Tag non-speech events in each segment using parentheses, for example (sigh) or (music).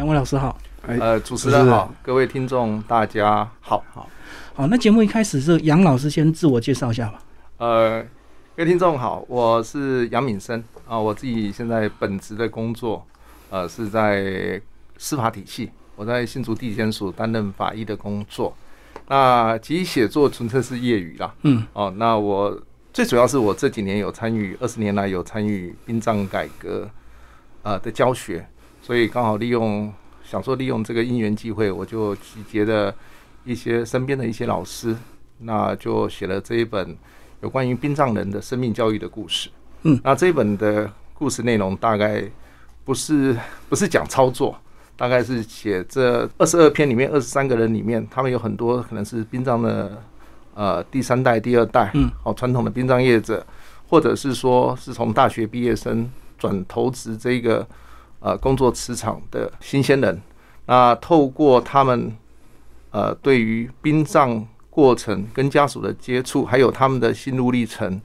两位老师好。呃，主持人好，各位听众大家好，好，好。那节目一开始是杨老师先自我介绍一下吧。呃，各位听众好，我是杨敏生啊，我自己现在本职的工作，呃，是在司法体系，我在新竹地检署担任法医的工作。那其实写作纯粹是业余啦，嗯，哦，那我最主要是我这几年有参与，二十年来有参与殡葬改革，呃的教学，所以刚好利用。想说利用这个因缘机会，我就集结了一些身边的一些老师，那就写了这一本有关于殡葬人的生命教育的故事。嗯，那这一本的故事内容大概不是不是讲操作，大概是写这二十二篇里面二十三个人里面，他们有很多可能是殡葬的呃第三代、第二代，嗯，哦传统的殡葬业者，或者是说是从大学毕业生转投资这个。呃，工作磁场的新鲜人，那透过他们呃，对于殡葬过程跟家属的接触，还有他们的心路历程，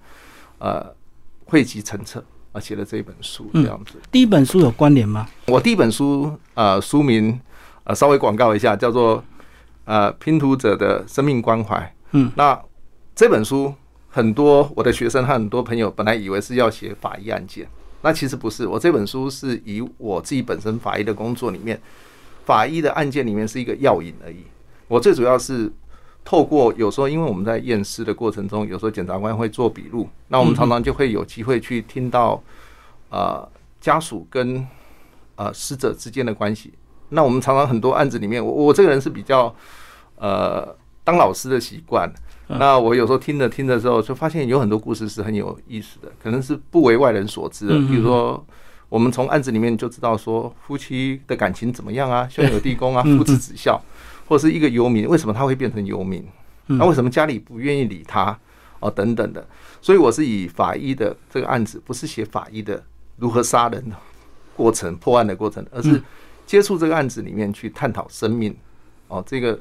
呃，汇集成册啊，写了这一本书这样子。第一本书有关联吗？我第一本书呃，书名呃，稍微广告一下，叫做呃，拼图者的生命关怀。嗯，那这本书很多我的学生和很多朋友本来以为是要写法医案件。那其实不是，我这本书是以我自己本身法医的工作里面，法医的案件里面是一个药引而已。我最主要是透过有时候，因为我们在验尸的过程中，有时候检察官会做笔录，那我们常常就会有机会去听到呃家属跟呃死者之间的关系。那我们常常很多案子里面，我我这个人是比较呃当老师的习惯。那我有时候听着听着之后，就发现有很多故事是很有意思的，可能是不为外人所知的。比如说，我们从案子里面就知道说夫妻的感情怎么样啊，(laughs) 兄友弟恭啊，父慈子孝，或者是一个游民，为什么他会变成游民？那为什么家里不愿意理他？哦，等等的。所以我是以法医的这个案子，不是写法医的如何杀人的过程、破案的过程，而是接触这个案子里面去探讨生命。哦，这个。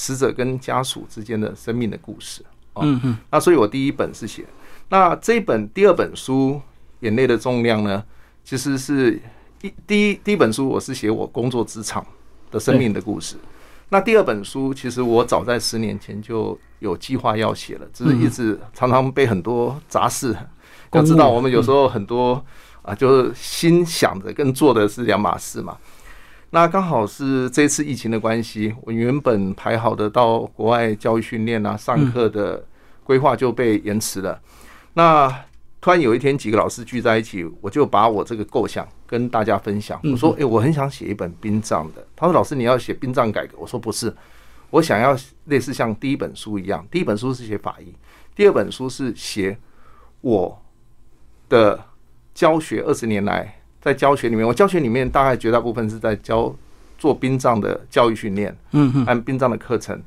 死者跟家属之间的生命的故事，嗯嗯，那所以我第一本是写，那这一本第二本书《眼泪的重量》呢，其实是一第一第一本书我是写我工作职场的生命的故事，那第二本书其实我早在十年前就有计划要写了，只是一直常常被很多杂事，要知道我们有时候很多啊，就是心想着跟做的是两码事嘛。那刚好是这次疫情的关系，我原本排好的到国外教育训练啊、上课的规划就被延迟了。那突然有一天，几个老师聚在一起，我就把我这个构想跟大家分享。我说：“哎，我很想写一本殡葬的。”他说：“老师，你要写殡葬改革？”我说：“不是，我想要类似像第一本书一样，第一本书是写法医，第二本书是写我的教学二十年来。”在教学里面，我教学里面大概绝大部分是在教做殡葬的教育训练，嗯嗯，按殡葬的课程。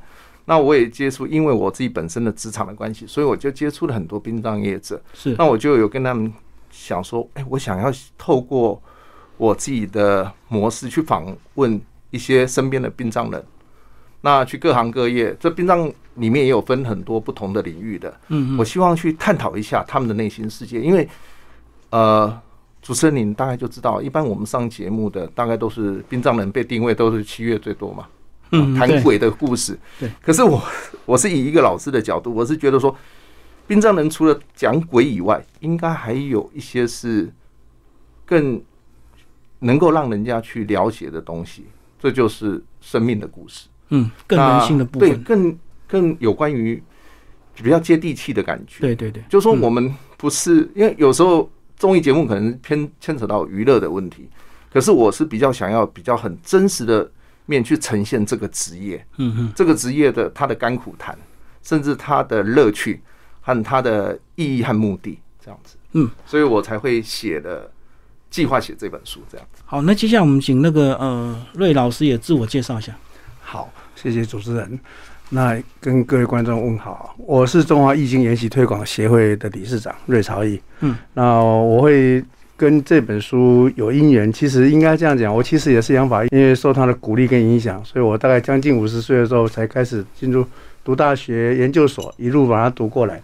那我也接触，因为我自己本身的职场的关系，所以我就接触了很多殡葬业者。是，那我就有跟他们想说，哎，我想要透过我自己的模式去访问一些身边的殡葬人，那去各行各业，这殡葬里面也有分很多不同的领域的。嗯嗯，我希望去探讨一下他们的内心世界，因为呃。主持人，您大概就知道，一般我们上节目的大概都是殡葬人被定位都是七月最多嘛，嗯，谈鬼的故事。对，可是我我是以一个老师的角度，我是觉得说，殡葬人除了讲鬼以外，应该还有一些是更能够让人家去了解的东西，这就是生命的故事。嗯，更人性的部分，对，更更有关于比较接地气的感觉。对对对，就说我们不是因为有时候。综艺节目可能偏牵扯到娱乐的问题，可是我是比较想要比较很真实的面去呈现这个职业，嗯哼，这个职业的它的甘苦谈，甚至它的乐趣和他的意义和目的这样子，嗯，所以我才会写的计划写这本书这样子。好，那接下来我们请那个呃瑞老师也自我介绍一下。好，谢谢主持人。那跟各位观众问好，我是中华易经研习推广协会的理事长瑞朝义。嗯，那我会跟这本书有因缘，其实应该这样讲，我其实也是养法，因为受他的鼓励跟影响，所以我大概将近五十岁的时候才开始进入读大学研究所，一路把它读过来。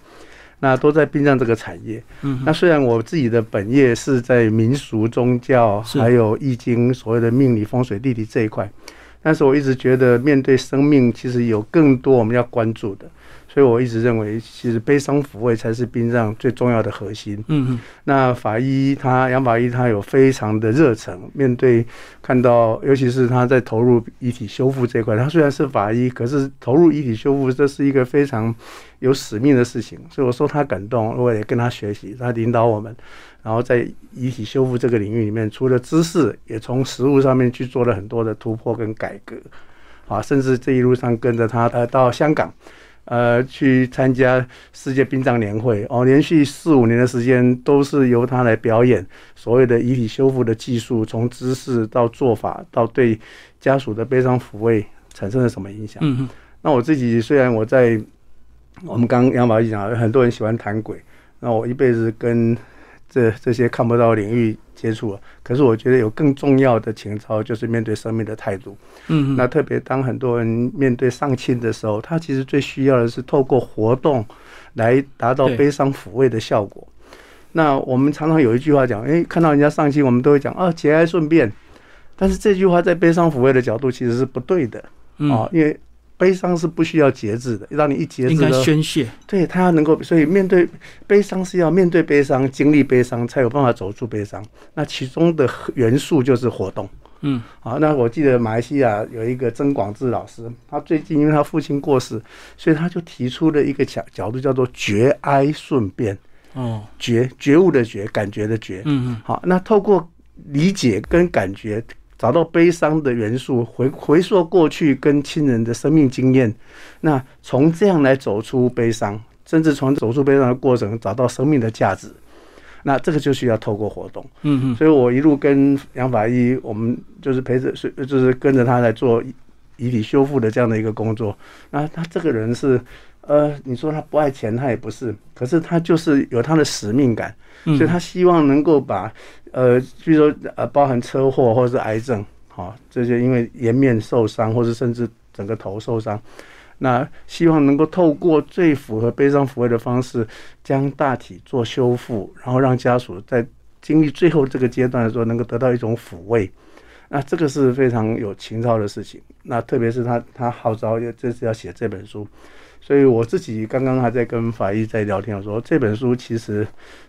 那都在殡葬这个产业。嗯，那虽然我自己的本业是在民俗宗教，还有易经所谓的命理风水地理这一块，但是我一直觉得面对生命，其实有更多我们要关注的。所以我一直认为，其实悲伤抚慰才是殡葬最重要的核心。嗯嗯。那法医他杨法医他有非常的热忱，面对看到，尤其是他在投入遗体修复这块，他虽然是法医，可是投入遗体修复这是一个非常有使命的事情。所以我说他感动，我也跟他学习，他领导我们，然后在遗体修复这个领域里面，除了知识，也从实物上面去做了很多的突破跟改革。啊，甚至这一路上跟着他呃到香港。呃，去参加世界殡葬年会哦，连续四五年的时间都是由他来表演所谓的遗体修复的技术，从知识到做法到对家属的悲伤抚慰产生了什么影响？嗯那我自己虽然我在我们刚杨宝一讲，很多人喜欢谈鬼，那我一辈子跟这这些看不到领域。接触了，可是我觉得有更重要的情操，就是面对生命的态度。嗯，那特别当很多人面对丧亲的时候，他其实最需要的是透过活动来达到悲伤抚慰的效果。那我们常常有一句话讲，哎，看到人家丧亲，我们都会讲啊，节哀顺变。但是这句话在悲伤抚慰的角度其实是不对的啊，因为。悲伤是不需要节制的，让你一节制，应该宣泄。对他要能够，所以面对悲伤是要面对悲伤，经历悲伤，才有办法走出悲伤。那其中的元素就是活动。嗯，好，那我记得马来西亚有一个曾广志老师，他最近因为他父亲过世，所以他就提出了一个角角度，叫做觉哀顺变。哦，觉觉悟的觉，感觉的觉。嗯嗯。好，那透过理解跟感觉。找到悲伤的元素，回回溯过去跟亲人的生命经验，那从这样来走出悲伤，甚至从走出悲伤的过程找到生命的价值，那这个就需要透过活动。嗯嗯，所以我一路跟杨法医，我们就是陪着，是就是跟着他来做遗体修复的这样的一个工作。那他这个人是，呃，你说他不爱钱，他也不是，可是他就是有他的使命感，所以他希望能够把。呃，比如说呃，包含车祸或者是癌症，好，这些因为颜面受伤，或者甚至整个头受伤，那希望能够透过最符合悲伤抚慰的方式，将大体做修复，然后让家属在经历最后这个阶段的时候，能够得到一种抚慰。那这个是非常有情操的事情。那特别是他他号召要这次要写这本书。所以我自己刚刚还在跟法医在聊天，我说这本书其实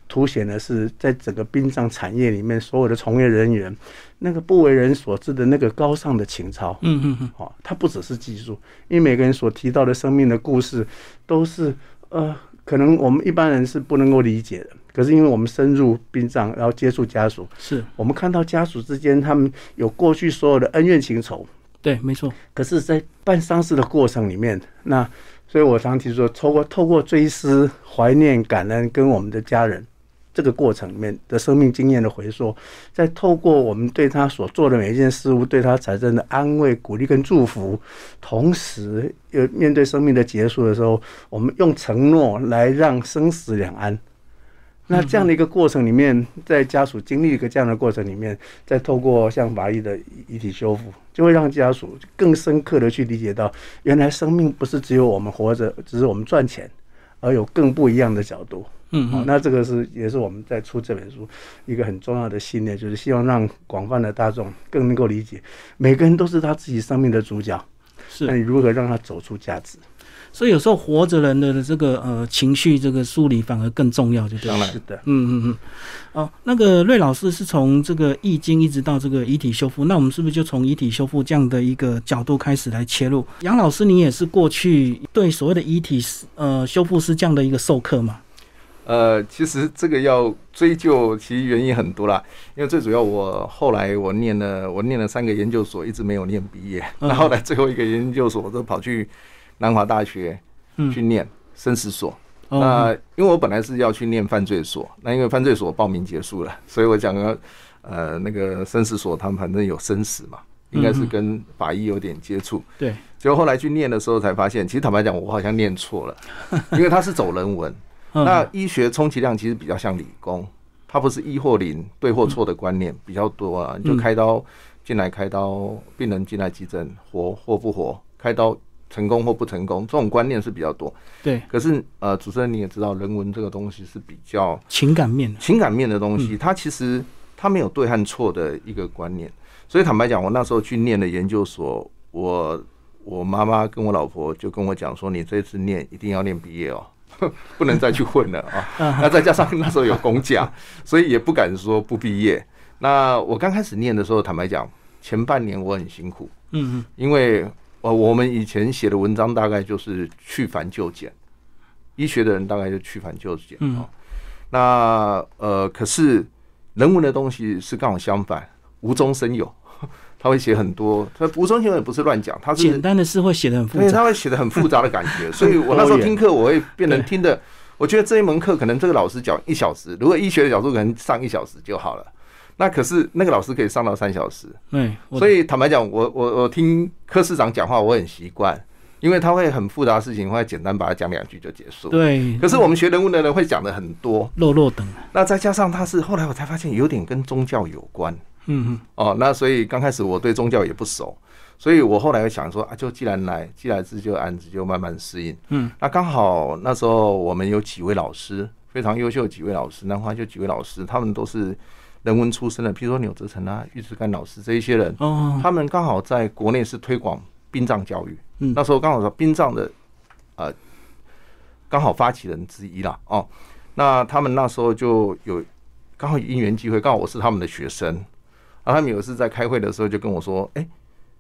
凸显的是在整个殡葬产业里面所有的从业人员那个不为人所知的那个高尚的情操。嗯嗯嗯，好，它不只是技术，因为每个人所提到的生命的故事都是呃，可能我们一般人是不能够理解的。可是因为我们深入殡葬，然后接触家属，是我们看到家属之间他们有过去所有的恩怨情仇。对，没错。可是，在办丧事的过程里面，那所以，我常提出说，透过透过追思、怀念、感恩，跟我们的家人这个过程里面的生命经验的回溯，再透过我们对他所做的每一件事物，对他产生的安慰、鼓励跟祝福，同时又面对生命的结束的时候，我们用承诺来让生死两安。那这样的一个过程里面，在家属经历一个这样的过程里面，再透过像法医的遗体修复，就会让家属更深刻的去理解到，原来生命不是只有我们活着，只是我们赚钱，而有更不一样的角度。嗯，好，那这个是也是我们在出这本书一个很重要的信念，就是希望让广泛的大众更能够理解，每个人都是他自己生命的主角。是，那你如何让他走出价值？所以有时候活着人的这个呃情绪这个梳理反而更重要，就对。当然是的，嗯嗯嗯。哦，那个瑞老师是从这个易经一直到这个遗体修复，那我们是不是就从遗体修复这样的一个角度开始来切入？杨老师，你也是过去对所谓的遗体呃修复师这样的一个授课吗？呃，其实这个要追究，其实原因很多啦。因为最主要，我后来我念了我念了三个研究所，一直没有念毕业，(laughs) 然后来最后一个研究所我都跑去。南华大学去念生死所，那因为我本来是要去念犯罪所，那因为犯罪所报名结束了，(laughs) 所以我讲个呃那个生死所，他们反正有生死嘛，应该是跟法医有点接触。对，结果后来去念的时候才发现，其实坦白讲，我好像念错了，(laughs) 因为它是走人文，那医学充其量其实比较像理工，它不是一或零对或错的观念比较多啊，你就开刀进来开刀，病人进来急诊活或不活，开刀。成功或不成功，这种观念是比较多。对，可是呃，主持人你也知道，人文这个东西是比较情感面、情感面的东西，它其实它没有对和错的一个观念。所以坦白讲，我那时候去念的研究所，我我妈妈跟我老婆就跟我讲说，你这次念一定要念毕业哦，(laughs) 不能再去混了 (laughs) 啊。那再加上那时候有公假，所以也不敢说不毕业。那我刚开始念的时候，坦白讲，前半年我很辛苦，嗯嗯，因为我我们以前写的文章大概就是去繁就简，医学的人大概就去繁就简啊。那呃，可是人文的东西是刚好相反，无中生有。(laughs) 他会写很多，他无中生有也不是乱讲，他是简单的事会写的很复杂，他会写的很复杂的感觉，(laughs) 所以我那时候听课我会变成听的，我觉得这一门课可能这个老师讲一小时，如果医学的角度可能上一小时就好了，那可是那个老师可以上到三小时，对，所以坦白讲，我我我听柯市长讲话我很习惯，因为他会很复杂的事情会简单把它讲两句就结束，对，可是我们学人文的人会讲的很多，落落等，那再加上他是后来我才发现有点跟宗教有关。嗯嗯，哦，那所以刚开始我对宗教也不熟，所以我后来想说啊，就既然来，既来之就安之，就慢慢适应。嗯，那刚好那时候我们有几位老师非常优秀，几位老师，南华就几位老师，他们都是人文出身的，譬如说钮泽成啊、尉迟干老师这一些人，哦，他们刚好在国内是推广殡葬教育。嗯，那时候刚好是殡葬的，呃，刚好发起人之一啦。哦，那他们那时候就有刚好因缘机会，刚好我是他们的学生。然后他们有一次在开会的时候就跟我说：“哎，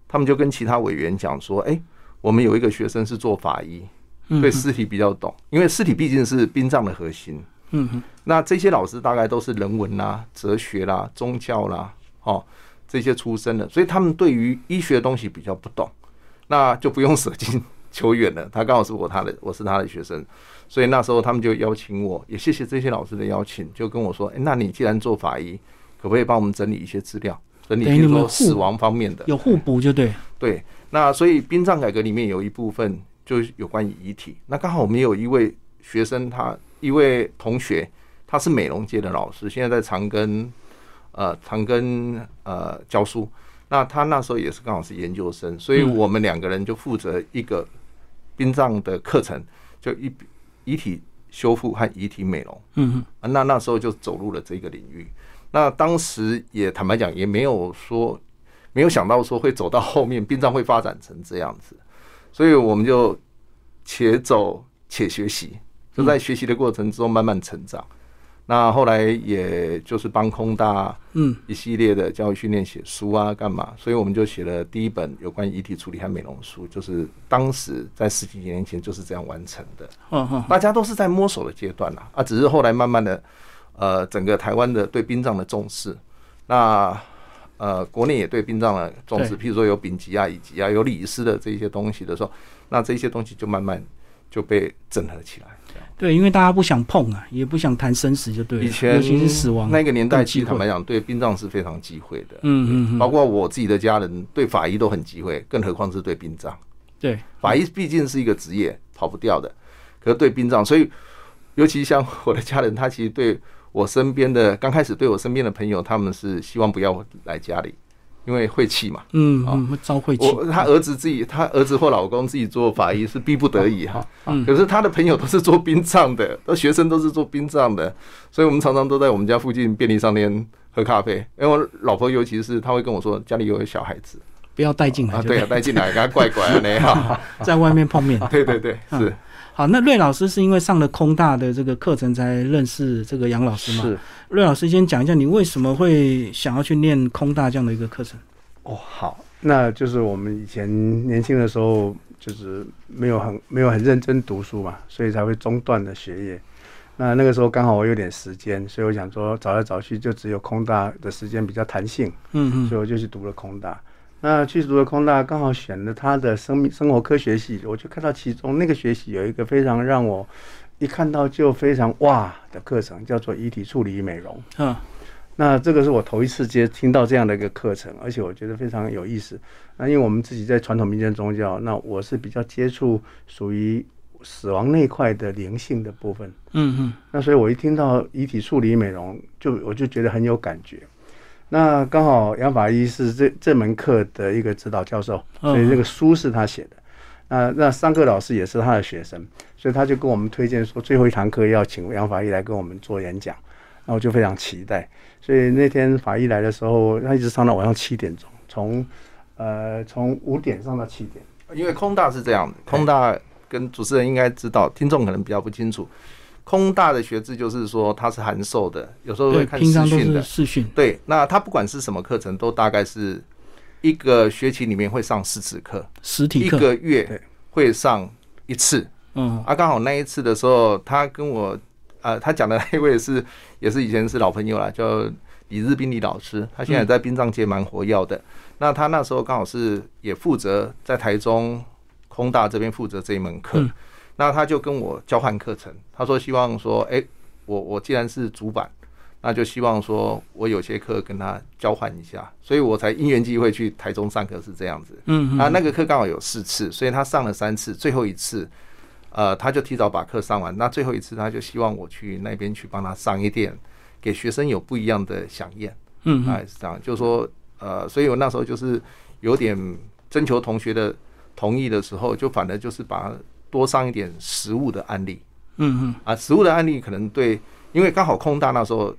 他们就跟其他委员讲说，哎，我们有一个学生是做法医，对尸体比较懂，因为尸体毕竟是殡葬的核心。嗯哼，那这些老师大概都是人文啦、哲学啦、宗教啦，哦，这些出身的，所以他们对于医学的东西比较不懂，那就不用舍近求远了。他刚好是我他的，我是他的学生，所以那时候他们就邀请我，也谢谢这些老师的邀请，就跟我说：，哎，那你既然做法医。”可不可以帮我们整理一些资料？整理比如说死亡方面的，有互补就对。对，那所以殡葬改革里面有一部分就有关于遗体。那刚好我们有一位学生，他一位同学，他是美容界的老师，现在在长庚呃长庚呃教书。那他那时候也是刚好是研究生，所以我们两个人就负责一个殡葬的课程，就一遗体修复和遗体美容。嗯嗯，那那时候就走入了这个领域。那当时也坦白讲，也没有说没有想到说会走到后面，殡葬会发展成这样子，所以我们就且走且学习，就在学习的过程中慢慢成长。那后来也就是帮空大嗯一系列的教育训练写书啊，干嘛？所以我们就写了第一本有关遗体处理和美容书，就是当时在十几年前就是这样完成的。嗯嗯，大家都是在摸索的阶段啦，啊，只是后来慢慢的。呃，整个台湾的对殡葬的重视，那呃，国内也对殡葬的重视，譬如说有丙级啊、乙级啊、有礼仪师的这些东西的时候，那这些东西就慢慢就被整合起来。对，因为大家不想碰啊，也不想谈生死，就对了。以前尤其是死亡那个年代，其实坦白讲，对殡葬是非常忌讳的。嗯嗯，包括我自己的家人对法医都很忌讳，更何况是对殡葬。对，法医毕竟是一个职业，跑不掉的。可是对殡葬，所以尤其像我的家人，他其实对。我身边的刚开始对我身边的朋友，他们是希望不要来家里，因为晦气嘛。嗯，会招晦气。我他儿子自己，他儿子或老公自己做法医是逼不得已哈。嗯。可是他的朋友都是做殡葬的，都学生都是做殡葬的，所以我们常常都在我们家附近便利商店喝咖啡。因为我老婆尤其是他会跟我说，家里有小孩子，不要带进来。啊，对啊，带进来，给他怪怪的哈在外面碰面。(laughs) 对对对，是。好，那瑞老师是因为上了空大的这个课程才认识这个杨老师吗？是。瑞老师先讲一下，你为什么会想要去念空大这样的一个课程？哦，好，那就是我们以前年轻的时候，就是没有很没有很认真读书嘛，所以才会中断的学业。那那个时候刚好我有点时间，所以我想说找来找去就只有空大的时间比较弹性，嗯嗯，所以我就去读了空大。那去读了空大，刚好选了他的生命生活科学系，我就看到其中那个学习有一个非常让我一看到就非常哇的课程，叫做遗体处理与美容。嗯，那这个是我头一次接听到这样的一个课程，而且我觉得非常有意思。那因为我们自己在传统民间宗教，那我是比较接触属于死亡那块的灵性的部分。嗯嗯，那所以我一听到遗体处理美容，就我就觉得很有感觉。那刚好杨法医是这这门课的一个指导教授，所以这个书是他写的。那那上课老师也是他的学生，所以他就跟我们推荐说，最后一堂课要请杨法医来跟我们做演讲。那我就非常期待。所以那天法医来的时候，他一直上到晚上七点钟，从呃从五点上到七点。因为空大是这样的，空大跟主持人应该知道，听众可能比较不清楚。空大的学制就是说它是函授的，有时候会看视讯的。视讯。对，那他不管是什么课程，都大概是一个学期里面会上四次课，实体课一个月会上一次。嗯，啊，刚好那一次的时候，他跟我呃，他讲的那一位是也是以前是老朋友了，叫李日斌李老师，他现在在殡葬界蛮活跃的。那他那时候刚好是也负责在台中空大这边负责这一门课，那他就跟我交换课程。他说希望说，哎，我我既然是主板，那就希望说我有些课跟他交换一下，所以我才因缘际会去台中上课是这样子。嗯，啊，那个课刚好有四次，所以他上了三次，最后一次，呃，他就提早把课上完。那最后一次他就希望我去那边去帮他上一点，给学生有不一样的响应。嗯，哎，是这样，就是说。呃，所以我那时候就是有点征求同学的同意的时候，就反而就是把多上一点实物的案例。嗯嗯。啊，实物的案例可能对，因为刚好空大那时候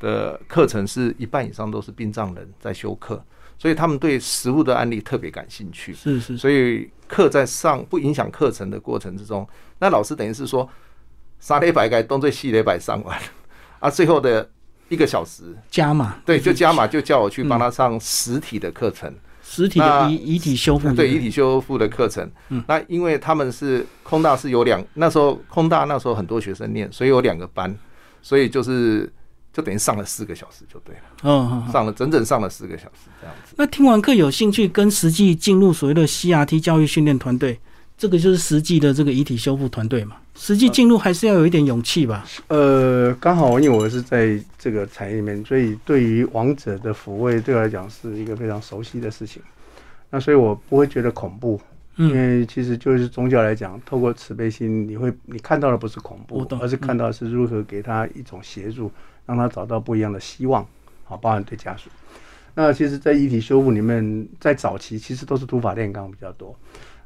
的课程是一半以上都是殡葬人在修课，所以他们对实物的案例特别感兴趣。是是。所以课在上不影响课程的过程之中，那老师等于是说，沙雷白盖东最西雷白上完，啊，最后的。一个小时加码，对，就加码，就叫我去帮他上实体的课程，实体的遗遗体修复，对，遗体修复的课程。嗯，那因为他们是空大是有两，那时候空大那时候很多学生念，所以有两个班，所以就是就等于上了四个小时就对了。嗯，上了整整上了四个小时这样子。那听完课有兴趣跟实际进入所谓的 CRT 教育训练团队，这个就是实际的这个遗体修复团队嘛？实际进入还是要有一点勇气吧。呃，刚好因为我是在这个产业里面，所以对于王者的抚慰对我来讲是一个非常熟悉的事情。那所以我不会觉得恐怖，因为其实就是宗教来讲，透过慈悲心，你会你看到的不是恐怖，而是看到是如何给他一种协助，让他找到不一样的希望。好，包含对家属。那其实，在遗体修复里面，在早期其实都是土法炼钢比较多。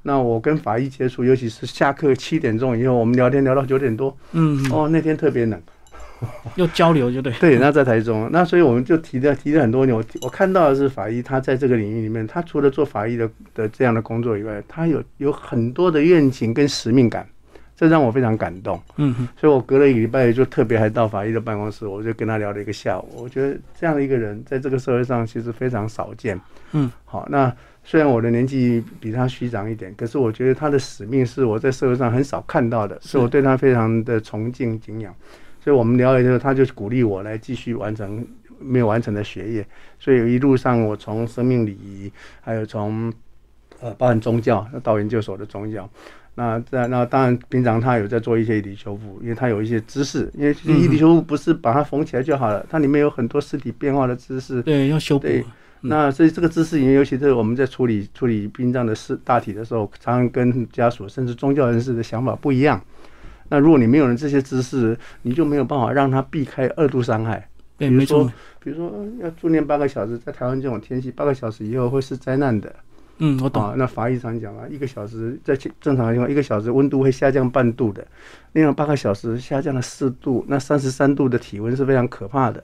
那我跟法医接触，尤其是下课七点钟以后，我们聊天聊到九点多。嗯，哦，那天特别冷，又交流就对。对，那在台中，那所以我们就提了提了很多年。我我看到的是法医，他在这个领域里面，他除了做法医的的这样的工作以外，他有有很多的愿景跟使命感，这让我非常感动。嗯，所以我隔了一个礼拜就特别还到法医的办公室，我就跟他聊了一个下午。我觉得这样的一个人在这个社会上其实非常少见。嗯，好，那。虽然我的年纪比他虚长一点，可是我觉得他的使命是我在社会上很少看到的，是我对他非常的崇敬敬仰。所以我们聊了之后，他就鼓励我来继续完成没有完成的学业。所以一路上，我从生命礼仪，还有从呃包含宗教到研究所的宗教，那在那当然平常他有在做一些遗体修复，因为他有一些知识，因为遗体修复不是把它缝起来就好了，它里面有很多尸体变化的知识。对，要修补。那所以这个知识里面，尤其是我们在处理处理殡葬的事大体的时候，常常跟家属甚至宗教人士的想法不一样。那如果你没有了这些知识，你就没有办法让他避开二度伤害。对，没错。比如说要住念八个小时，在台湾这种天气，八个小时以后会是灾难的。嗯，我懂。那法医常讲啊，一个小时在正常情况，一个小时温度会下降半度的，另外八个小时下降了四度，那三十三度的体温是非常可怕的。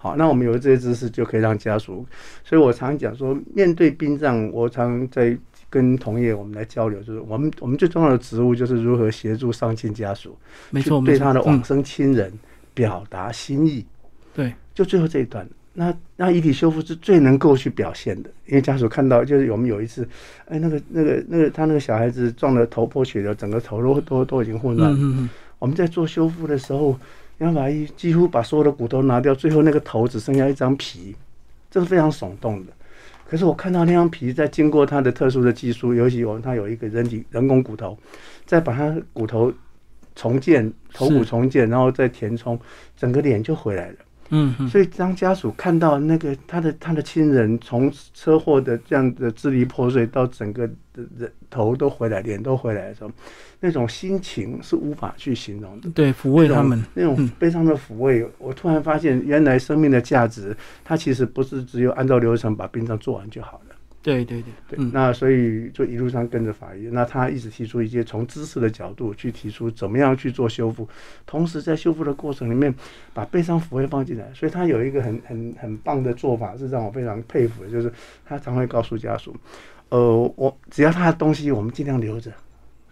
好，那我们有了这些知识，就可以让家属。所以我常讲说，面对殡葬，我常在跟同业我们来交流，就是我们我们最重要的职务就是如何协助丧亲家属，没错，对他的往生亲人表达心意。对，就最后这一段，那那遗体修复是最能够去表现的，因为家属看到，就是我们有一次，哎，那个那个那个他那个小孩子撞得头破血流，整个头都都都已经混乱。嗯嗯嗯。我们在做修复的时候。杨法医几乎把所有的骨头拿掉，最后那个头只剩下一张皮，这是非常耸动的。可是我看到那张皮在经过它的特殊的技术，尤其我们它有一个人体人工骨头，再把它骨头重建，头骨重建，然后再填充，整个脸就回来了。嗯，所以当家属看到那个他的他的亲人从车祸的这样的支离破碎到整个的人头都回来，脸都回来的时候，那种心情是无法去形容的。对，抚慰他们那种悲伤的抚慰，我突然发现，原来生命的价值，它其实不是只有按照流程把殡葬做完就好了。对对对对，那所以就一路上跟着法医，那他一直提出一些从知识的角度去提出怎么样去做修复，同时在修复的过程里面把悲伤抚慰放进来，所以他有一个很很很棒的做法，是让我非常佩服的，就是他常会告诉家属，呃，我只要他的东西，我们尽量留着，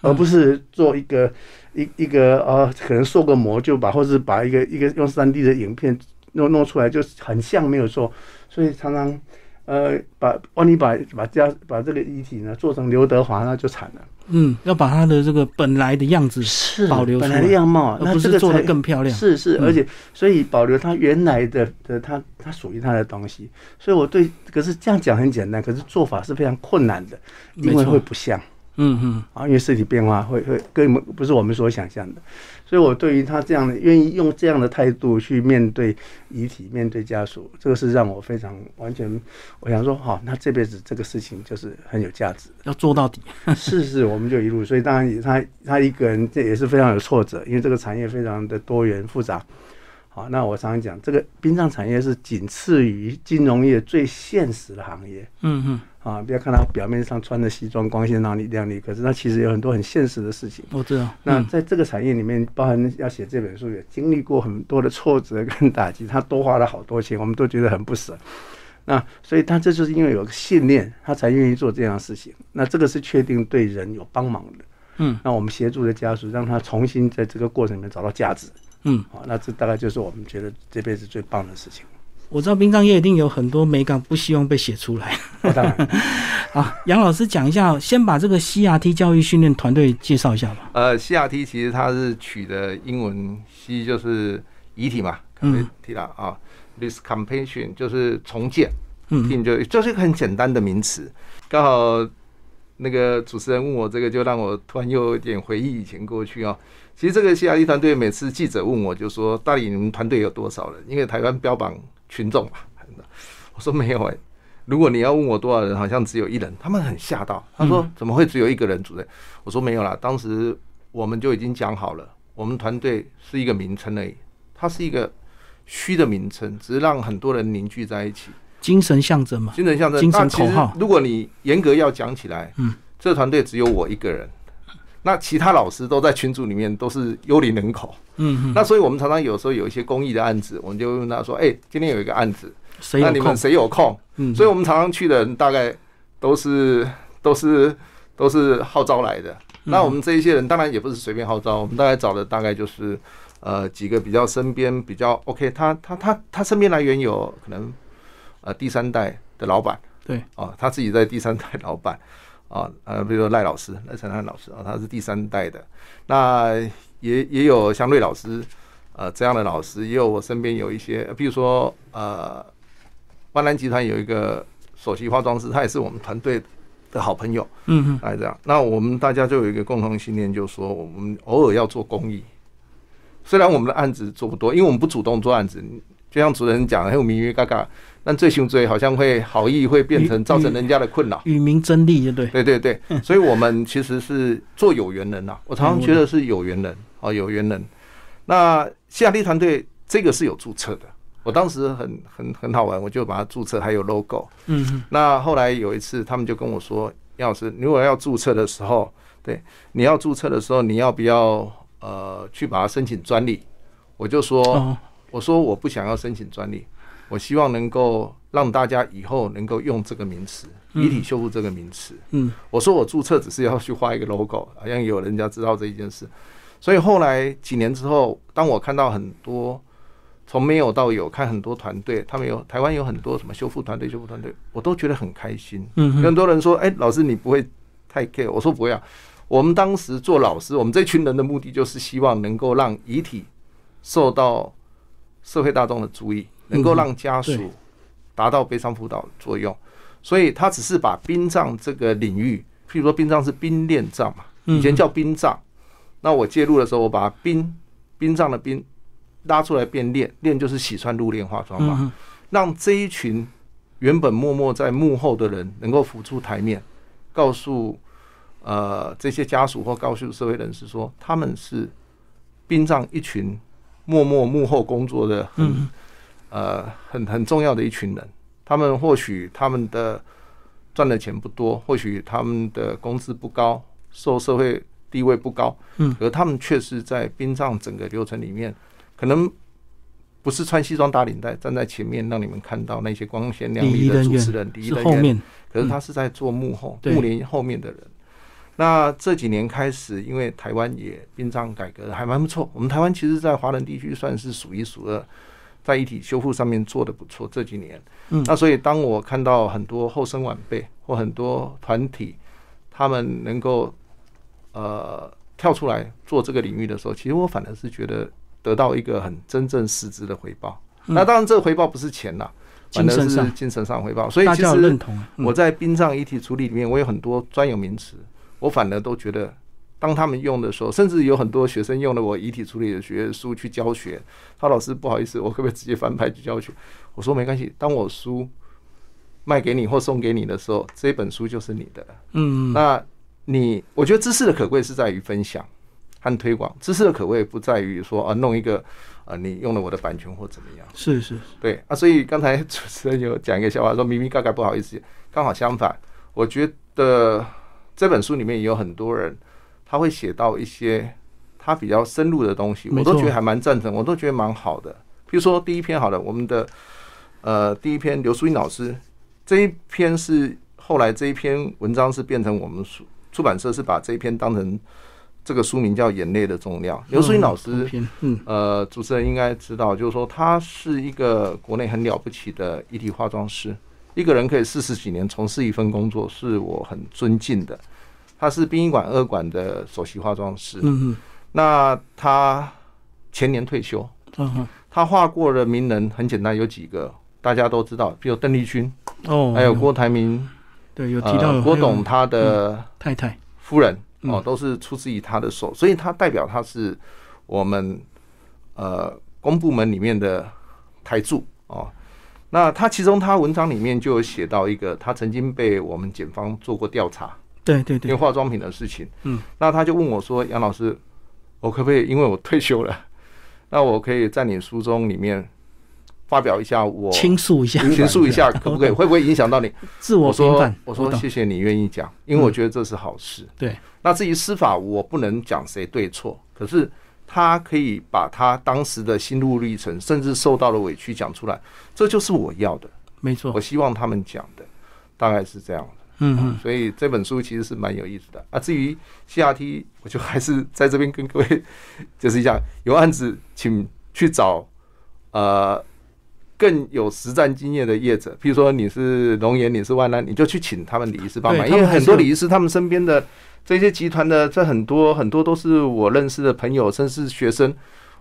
而不是做一个一一个呃，可能塑个模就把，或是把一个一个用三 D 的影片弄弄出来，就很像没有做，所以常常。呃，把万一把把家把这个遗体呢做成刘德华，那就惨了。嗯，要把他的这个本来的样子是保留本来的样貌，那这个做的更漂亮。是是，而且所以保留他原来的的他他属于他的东西。所以我对，可是这样讲很简单，可是做法是非常困难的，因为会不像。嗯嗯，啊，因为尸体变化会会跟我们不是我们所想象的。所以，我对于他这样的愿意用这样的态度去面对遗体、面对家属，这个是让我非常完全。我想说，好，那这辈子这个事情就是很有价值，要做到底。(laughs) 是是，我们就一路。所以，当然，他他一个人这也是非常有挫折，因为这个产业非常的多元复杂。好，那我常常讲，这个殡葬产业是仅次于金融业最现实的行业。嗯嗯。啊，不要看他表面上穿的西装光鲜亮丽亮丽，可是他其实有很多很现实的事情。我知道。那在这个产业里面，包含要写这本书，也经历过很多的挫折跟打击，他多花了好多钱，我们都觉得很不舍。那所以他这就是因为有个信念，他才愿意做这样的事情。那这个是确定对人有帮忙的。嗯。那我们协助的家属，让他重新在这个过程里面找到价值。嗯。好，那这大概就是我们觉得这辈子最棒的事情。我知道殡葬业一定有很多美感，不希望被写出来。当然，(laughs) 好，杨老师讲一下，先把这个 CRT 教育训练团队介绍一下吧。呃，CRT 其实它是取的英文 C 就是遗体嘛，嗯，提了啊，Discompation 就是重建，嗯，就就是一个很简单的名词。刚好那个主持人问我这个，就让我突然又有点回忆以前过去啊。其实这个 CRT 团队，每次记者问我就说：“到底你们团队有多少人？”因为台湾标榜。群众嘛，我说没有哎。如果你要问我多少人，好像只有一人。他们很吓到，他说怎么会只有一个人主任？我说没有啦，当时我们就已经讲好了，我们团队是一个名称而已，它是一个虚的名称，只是让很多人凝聚在一起，精神象征嘛，精神象征，精神口号。如果你严格要讲起来，嗯，这个团队只有我一个人。那其他老师都在群组里面，都是幽灵人口。嗯，那所以我们常常有时候有一些公益的案子，我们就问他说：“哎，今天有一个案子，那你们谁有空？”嗯，所以我们常常去的人大概都是都是都是号召来的。那我们这一些人当然也不是随便号召，我们大概找的大概就是呃几个比较身边比较 OK，他他他他身边来源有可能呃第三代的老板，对，哦，他自己在第三代老板。啊，呃，比如说赖老师，赖成汉老师啊，他是第三代的。那也也有像瑞老师，呃，这样的老师，也有我身边有一些，比如说呃，万兰集团有一个首席化妆师，他也是我们团队的好朋友。嗯嗯，来这样。那我们大家就有一个共同信念，就是说我们偶尔要做公益。虽然我们的案子做不多，因为我们不主动做案子，就像主持人讲，很有名誉嘎嘎。但最凶罪好像会好意会变成造成人家的困扰，与民争利，对对对对，所以我们其实是做有缘人呐。我常常觉得是有缘人，哦，有缘人。那西雅利团队这个是有注册的，我当时很很很好玩，我就把它注册，还有 logo。嗯那后来有一次，他们就跟我说：“杨老师，如果要注册的时候，对，你要注册的时候，你要不要呃去把它申请专利？”我就说：“我说我不想要申请专利。”我希望能够让大家以后能够用这个名词“遗体修复”这个名词。嗯，我说我注册只是要去画一个 logo，好像有人家知道这一件事。所以后来几年之后，当我看到很多从没有到有，看很多团队，他们有台湾有很多什么修复团队、修复团队，我都觉得很开心。嗯，很多人说：“哎，老师你不会太 care？” 我说：“不会啊。”我们当时做老师，我们这群人的目的就是希望能够让遗体受到社会大众的注意。能够让家属达到悲伤辅导作用，所以他只是把殡葬这个领域，譬如说殡葬是殡殓葬嘛，以前叫殡葬，那我介入的时候，我把殡殡葬的殡拉出来变殓，殓就是洗穿入殓化妆嘛，让这一群原本默默在幕后的人能够浮出台面，告诉呃这些家属或告诉社会人士说，他们是殡葬一群默默幕后工作的很。呃，很很重要的一群人，他们或许他们的赚的钱不多，或许他们的工资不高，受社会地位不高，嗯，可他们却是在殡葬整个流程里面，可能不是穿西装打领带站在前面让你们看到那些光鲜亮丽的主持人，第一人员，可是他是在做幕后幕帘后面的人。那这几年开始，因为台湾也殡葬改革还蛮不错，我们台湾其实，在华人地区算是数一数二，在遗体修复上面做的不错。这几年，嗯，那所以当我看到很多后生晚辈或很多团体，他们能够呃跳出来做这个领域的时候，其实我反而是觉得得到一个很真正实质的回报。那当然，这个回报不是钱呐，反而是精神上回报。所以其实我在殡葬遗体处理里面，我有很多专有名词。我反而都觉得，当他们用的时候，甚至有很多学生用了我遗体处理的学书去教学。他老师不好意思，我可不可以直接翻牌去教学？我说没关系。当我书卖给你或送给你的时候，这本书就是你的。嗯，那你我觉得知识的可贵是在于分享和推广。知识的可贵不在于说啊，弄一个啊，你用了我的版权或怎么样？是是，对啊。所以刚才主持人有讲一个笑话，说明明嘎嘎不好意思，刚好相反，我觉得。这本书里面也有很多人，他会写到一些他比较深入的东西，我都觉得还蛮赞成，我都觉得蛮好的。比如说第一篇好了，我们的呃第一篇刘淑英老师这一篇是后来这一篇文章是变成我们书出版社是把这一篇当成这个书名叫《眼泪的重量》。刘淑英老师，嗯，呃，主持人应该知道，就是说他是一个国内很了不起的一体化妆师。一个人可以四十几年从事一份工作，是我很尊敬的。他是殡仪馆二馆的首席化妆师。嗯嗯。那他前年退休。他画过的名人很简单，有几个大家都知道，比如邓丽君。哦。还有郭台铭。对，有提到郭董他的太太夫人哦，都是出自于他的手，所以他代表他是我们呃公部门里面的台柱哦。那他其中他文章里面就有写到一个，他曾经被我们检方做过调查，对对对，因为化妆品的事情，嗯，那他就问我说：“杨老师，我可不可以？因为我退休了，(laughs) 那我可以在你书中里面发表一下我倾诉一下，倾诉一下，(laughs) 可不可以？会不会影响到你？自我说，我说谢谢你愿意讲，因为我觉得这是好事。对，那至于司法，我不能讲谁对错，可是。他可以把他当时的心路历程，甚至受到的委屈讲出来，这就是我要的。没错，我希望他们讲的大概是这样的。嗯嗯，所以这本书其实是蛮有意思的啊。至于 CRT，我就还是在这边跟各位解释一下，有案子请去找呃更有实战经验的业者，譬如说你是龙岩，你是万安，你就去请他们李医师帮忙，因为很多李医师他们身边的。这些集团的这很多很多都是我认识的朋友，甚至学生。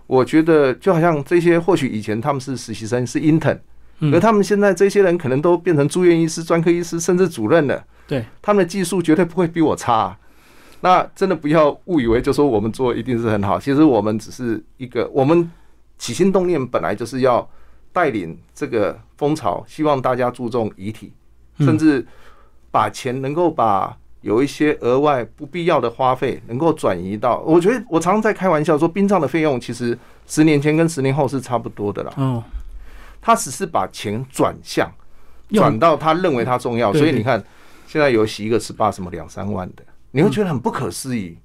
我觉得就好像这些，或许以前他们是实习生，是 intern，而他们现在这些人可能都变成住院医师、专科医师，甚至主任了。对，他们的技术绝对不会比我差。那真的不要误以为就说我们做一定是很好，其实我们只是一个，我们起心动念本来就是要带领这个风潮，希望大家注重遗体，甚至把钱能够把。有一些额外不必要的花费能够转移到，我觉得我常常在开玩笑说，殡葬的费用其实十年前跟十年后是差不多的啦。哦，他只是把钱转向，转到他认为他重要。所以你看，现在有洗一个 SPA 什么两三万的，你会觉得很不可思议。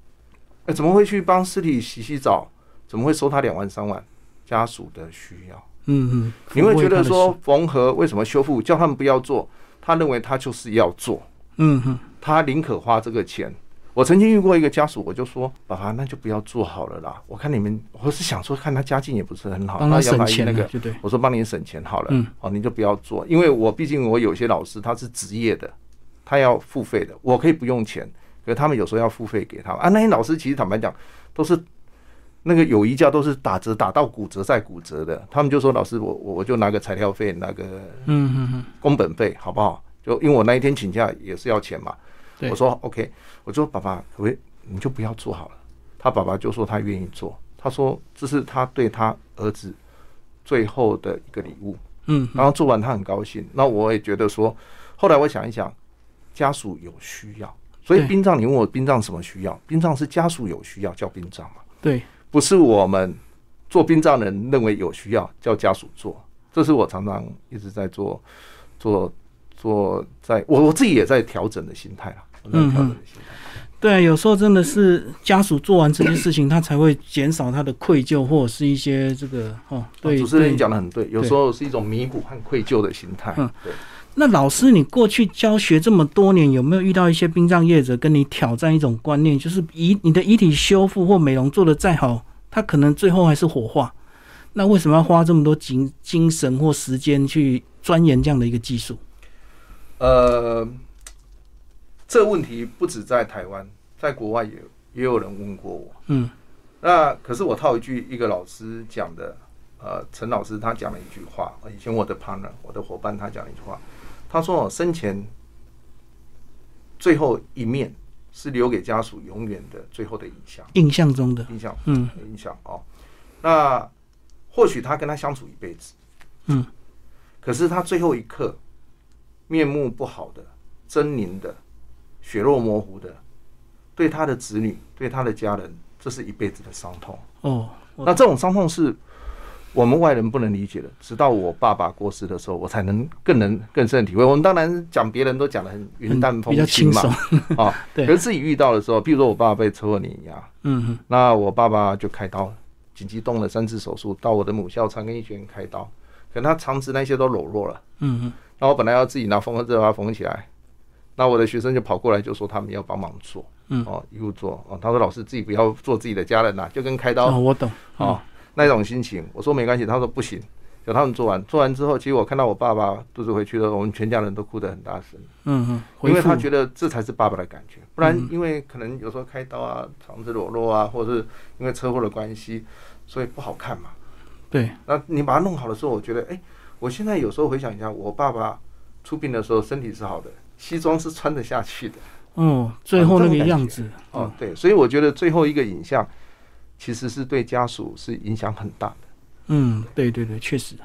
哎，怎么会去帮尸体洗洗澡？怎么会收他两万三万？家属的需要。嗯嗯，你会觉得说缝合为什么修复叫他们不要做？他认为他就是要做。嗯哼。他宁可花这个钱。我曾经遇过一个家属，我就说：“爸爸，那就不要做好了啦。我看你们，我是想说，看他家境也不是很好，那省钱那个，对我说帮你省钱好了。嗯，哦，你就不要做，因为我毕竟我有些老师他是职业的，他要付费的，我可以不用钱，可他们有时候要付费给他啊。那些老师其实坦白讲，都是那个友谊价都是打折打到骨折再骨折的。他们就说：老师，我我我就拿个材料费，拿个嗯嗯嗯工本费好不好？就因为我那一天请假也是要钱嘛。”我说 OK，我说爸爸，可不可以你就不要做好了。他爸爸就说他愿意做，他说这是他对他儿子最后的一个礼物。嗯，然后做完他很高兴。那我也觉得说，后来我想一想，家属有需要，所以殡葬你问我殡葬什么需要？殡葬是家属有需要叫殡葬嘛？对，不是我们做殡葬人认为有需要叫家属做。这是我常常一直在做做。做在我我自己也在调整的心态了，嗯调整的心态。对，有时候真的是家属做完这件事情，他才会减少他的愧疚，或者是一些这个哦。对，主持人讲的很对，有时候是一种弥补和愧疚的心态。嗯，对。那老师，你过去教学这么多年，有没有遇到一些殡葬业者跟你挑战一种观念，就是遗你的遗体修复或美容做的再好，他可能最后还是火化？那为什么要花这么多精精神或时间去钻研这样的一个技术？呃。这问题不止在台湾，在国外也也有人问过我。嗯，那可是我套一句一个老师讲的，呃，陈老师他讲了一句话，以前我的 partner 我的伙伴他讲了一句话，他说我生前最后一面是留给家属永远的最后的影像，印象中的印象，嗯，印象哦。那或许他跟他相处一辈子，嗯，可是他最后一刻面目不好的、狰狞的。血肉模糊的，对他的子女，对他的家人，这是一辈子的伤痛。哦，那这种伤痛是我们外人不能理解的。直到我爸爸过世的时候，我才能更能更深的体会。我们当然讲别人都讲的很云淡风轻嘛，啊，(laughs) 对。可是自己遇到的时候，比如说我爸爸被车祸碾压，嗯哼，那我爸爸就开刀，紧急动了三次手术，到我的母校长庚医学院开刀，可能他肠子那些都裸弱了，嗯哼。那我本来要自己拿缝合针把它缝起来。那我的学生就跑过来就说他们要帮忙做，嗯，哦，一路做，哦，他说老师自己不要做自己的家人呐，就跟开刀，哦我懂，哦，那种心情，我说没关系，他说不行，叫他们做完，做完之后，其实我看到我爸爸肚子回去了，我们全家人都哭得很大声，嗯嗯，因为他觉得这才是爸爸的感觉，不然因为可能有时候开刀啊，肠子裸露啊，或者是因为车祸的关系，所以不好看嘛，对，那你把它弄好的时候，我觉得，哎，我现在有时候回想一下，我爸爸出殡的时候身体是好的。西装是穿得下去的，哦，最后那个样子，哦，对，所以我觉得最后一个影像，其实是对家属是影响很大的。嗯，对对对，确实。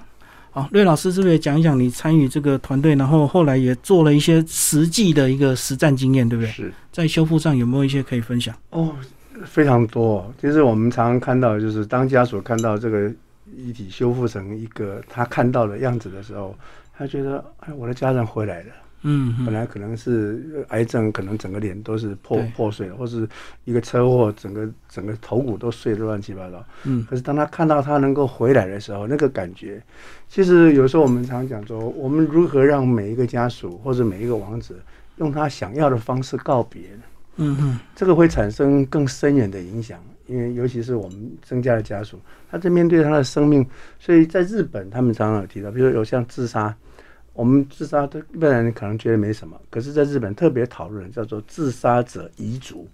好，瑞老师是不是也讲一讲你参与这个团队，然后后来也做了一些实际的一个实战经验，对不对？是在修复上有没有一些可以分享？哦，非常多。其实我们常常看到，就是当家属看到这个遗体修复成一个他看到的样子的时候，他觉得，哎，我的家人回来了。嗯，本来可能是癌症，可能整个脸都是破破碎了，或是一个车祸，整个整个头骨都碎得乱七八糟。嗯，可是当他看到他能够回来的时候，那个感觉，其实有时候我们常讲说，我们如何让每一个家属或者每一个王子用他想要的方式告别呢？嗯嗯，这个会产生更深远的影响，因为尤其是我们增加的家属，他在面对他的生命，所以在日本他们常常有提到，比如有像自杀。我们自杀的一般人可能觉得没什么，可是在日本特别讨论叫做自杀者遗族，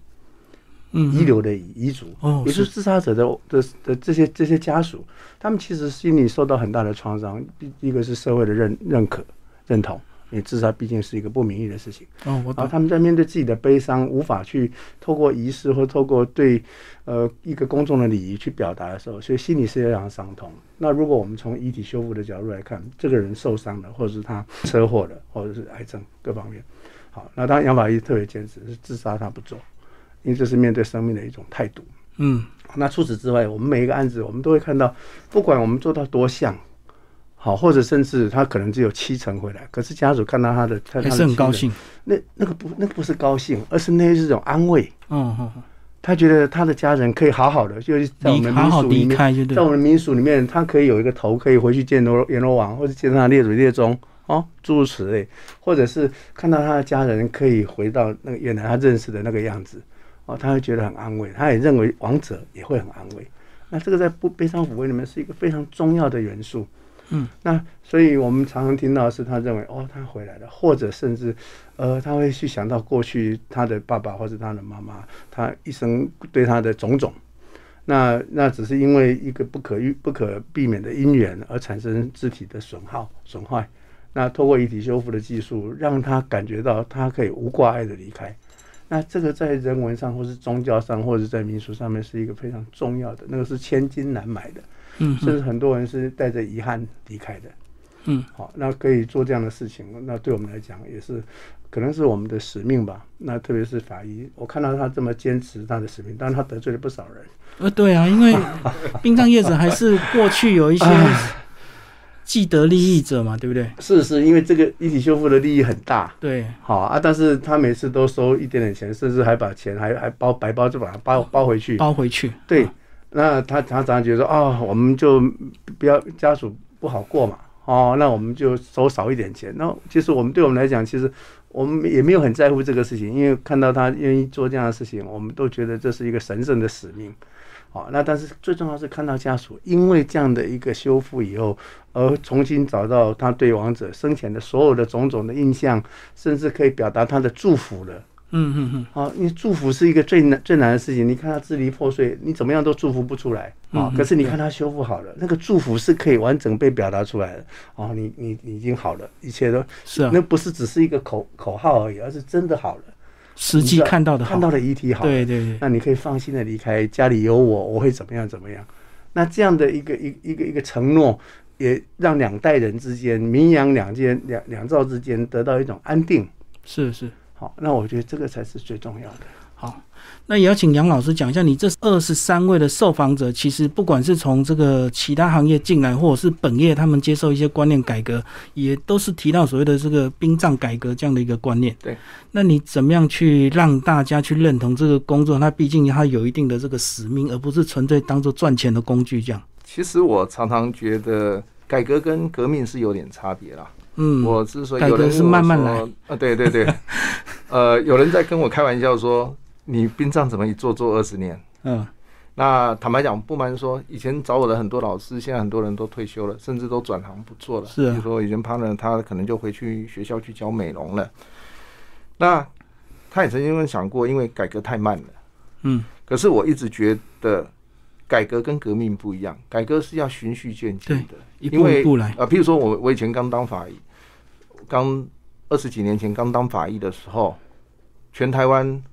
嗯，遗留的遗遗族，哦，也是自杀者的的的这些这些家属，他们其实心里受到很大的创伤，一一个是社会的认认可认同。因为自杀毕竟是一个不名誉的事情，哦，然后他们在面对自己的悲伤，无法去透过仪式或透过对，呃，一个公众的礼仪去表达的时候，所以心里是非常伤痛。那如果我们从遗体修复的角度来看，这个人受伤了，或者是他车祸了，或者是癌症各方面，好，那当然杨法医特别坚持是自杀他不做，因为这是面对生命的一种态度。嗯，那除此之外，我们每一个案子，我们都会看到，不管我们做到多像。好，或者甚至他可能只有七成回来，可是家属看到他的，还是很高兴。那那个不，那个不是高兴，而是那是一种安慰。嗯嗯，他觉得他的家人可以好好的，就是在我们民俗里面，在我们民俗里面，他可以有一个头，可以回去见罗阎罗王，或者见他列祖列宗，哦，诸如此类，或者是看到他的家人可以回到那个原来他认识的那个样子，哦，他会觉得很安慰，他也认为亡者也会很安慰。那这个在不悲伤抚慰里面是一个非常重要的元素。嗯，那所以我们常常听到是他认为哦，他回来了，或者甚至，呃，他会去想到过去他的爸爸或者他的妈妈，他一生对他的种种，那那只是因为一个不可预不可避免的因缘而产生肢体的损耗损坏，那透过遗体修复的技术，让他感觉到他可以无挂碍的离开，那这个在人文上或是宗教上或者在民俗上面是一个非常重要的，那个是千金难买的。嗯，甚至很多人是带着遗憾离开的。嗯，好，那可以做这样的事情，那对我们来讲也是，可能是我们的使命吧。那特别是法医，我看到他这么坚持他的使命，但是他得罪了不少人。呃，对啊，因为殡葬业者还是过去有一些既得利益者嘛，对不对？是是，因为这个遗体修复的利益很大，对，好啊，但是他每次都收一点点钱，甚至还把钱还还包白包就把它包包回去，包回去，对，那他他常常觉得说啊，我们就不要家属不好过嘛，哦，那我们就收少一点钱。那其实我们对我们来讲，其实我们也没有很在乎这个事情，因为看到他愿意做这样的事情，我们都觉得这是一个神圣的使命。好，那但是最重要是看到家属因为这样的一个修复以后，而重新找到他对亡者生前的所有的种种的印象，甚至可以表达他的祝福了。嗯嗯嗯。好，因为祝福是一个最难最难的事情。你看他支离破碎，你怎么样都祝福不出来啊。可是你看他修复好了，那个祝福是可以完整被表达出来的。哦，你你你已经好了，一切都是啊，那不是只是一个口口号而已，而是真的好了。实际看到的，看到的遗体好，对对对，那你可以放心的离开，家里有我，我会怎么样怎么样？那这样的一个一一个一个承诺，也让两代人之间、民阳两间两两兆之间得到一种安定。是是，好，那我觉得这个才是最重要的。好。那也要请杨老师讲一下，你这二十三位的受访者，其实不管是从这个其他行业进来，或者是本业他们接受一些观念改革，也都是提到所谓的这个殡葬改革这样的一个观念。对，那你怎么样去让大家去认同这个工作？它毕竟它有一定的这个使命，而不是纯粹当做赚钱的工具这样。其实我常常觉得改革跟革命是有点差别啦。嗯，我之所以有人是慢慢来啊。对对对，(laughs) 呃，有人在跟我开玩笑说。你殡葬怎么一做做二十年？嗯，那坦白讲，不瞒说，以前找我的很多老师，现在很多人都退休了，甚至都转行不做了。是，比如说以前 partner 他可能就回去学校去教美容了。那他也曾经想过，因为改革太慢了。嗯，可是我一直觉得改革跟革命不一样，改革是要循序渐进的，一步一步来。啊，譬如说我我以前刚当法医，刚二十几年前刚当法医的时候，全台湾。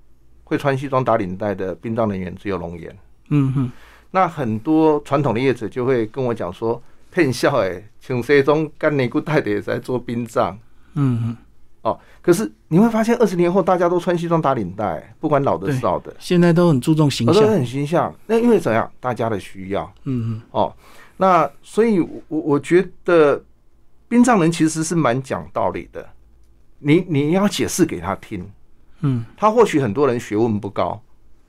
会穿西装打领带的殡葬人员只有龙岩。嗯哼，那很多传统的业者就会跟我讲说，骗笑哎，请西装干内裤带的也在做殡葬。嗯哼，哦，可是你会发现二十年后大家都穿西装打领带，不管老的少的，现在都很注重形象，都很形象。那因为怎样？大家的需要。嗯嗯，哦，那所以，我我觉得殡葬人其实是蛮讲道理的，你你要解释给他听。嗯，他或许很多人学问不高，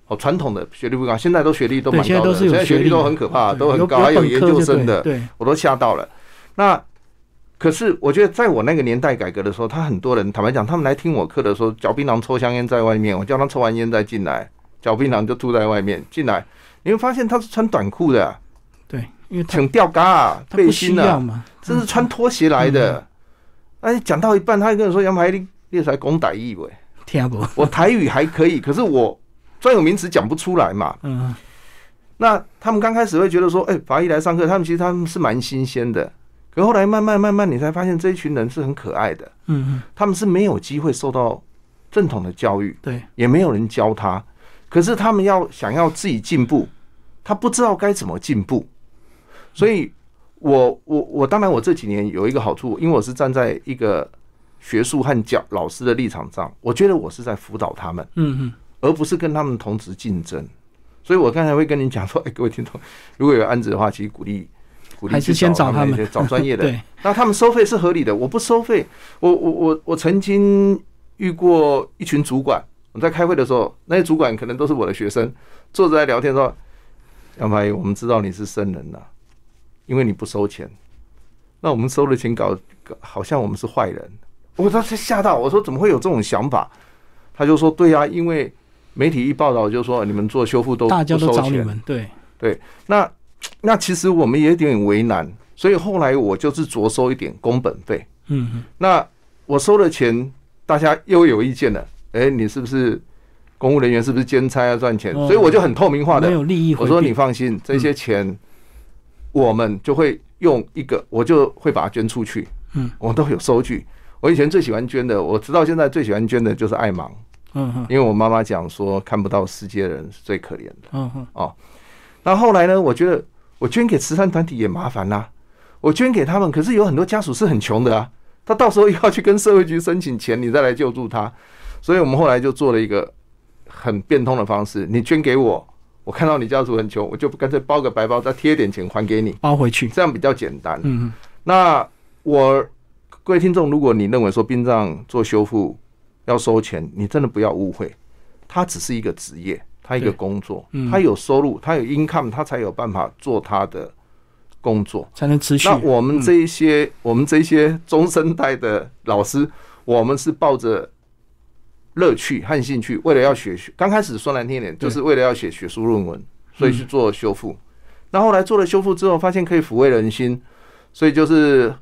哦，传统的学历不高，现在都学历都蛮高的，现在学历都很可怕，都很高，还有研究生的，对，我都吓到了。那可是我觉得，在我那个年代改革的时候，他很多人坦白讲，他们来听我课的时候，嚼槟榔抽香烟在外面，我叫他抽完烟再进来，嚼槟榔就吐在外面进来，你会发现他是穿短裤的，对，因为挺吊嘎啊，背心的，这是穿拖鞋来的。哎，讲到一半，他跟我说：“杨排列列出来攻打义伟。”听不，我台语还可以，可是我专有名词讲不出来嘛。嗯，那他们刚开始会觉得说，哎，法医来上课，他们其实他们是蛮新鲜的。可后来慢慢慢慢，你才发现这一群人是很可爱的。嗯嗯，他们是没有机会受到正统的教育，对，也没有人教他。可是他们要想要自己进步，他不知道该怎么进步。所以，我我我当然我这几年有一个好处，因为我是站在一个。学术和教老师的立场上，我觉得我是在辅导他们，嗯嗯，而不是跟他们同时竞争。所以我刚才会跟你讲说，哎，各位听众，如果有案子的话，其实鼓励鼓励去找他们，找专业的。(laughs) 对，那他们收费是合理的，我不收费。我我我我曾经遇过一群主管，我在开会的时候，那些主管可能都是我的学生，坐着在聊天说：“杨排，我们知道你是生人了，因为你不收钱，那我们收了钱搞搞好像我们是坏人。”我当时吓到，我说怎么会有这种想法？他就说：“对呀，因为媒体一报道就说你们做修复都大家都找你们，对对。那 (tsk) 那其实我们也有点为难，所以后来我就是着收一点工本费。嗯，那我收了钱，大家又有意见了。哎，你是不是公务人员？是不是兼差要赚钱？所以我就很透明化的，没有利益。我说你放心，这些钱我们就会用一个，我就会把它捐出去。嗯，我都有收据。我以前最喜欢捐的，我直到现在最喜欢捐的就是爱盲。嗯哼，因为我妈妈讲说看不到世界的人是最可怜的。嗯哼，哦，那后来呢？我觉得我捐给慈善团体也麻烦啦。我捐给他们，可是有很多家属是很穷的啊，他到时候要去跟社会局申请钱，你再来救助他。所以我们后来就做了一个很变通的方式：你捐给我，我看到你家属很穷，我就干脆包个白包，再贴点钱还给你，包回去，这样比较简单。嗯那我各位听众，如果你认为说殡葬做修复要收钱，你真的不要误会，它只是一个职业，它一个工作，他有收入，他有 income，他才有办法做他的工作，才能持续。那我们这一些，我们这些中生代的老师，我们是抱着乐趣和兴趣，为了要学学，刚开始说难听点，就是为了要写学术论文，所以去做修复。那后来做了修复之后，发现可以抚慰人心，所以就是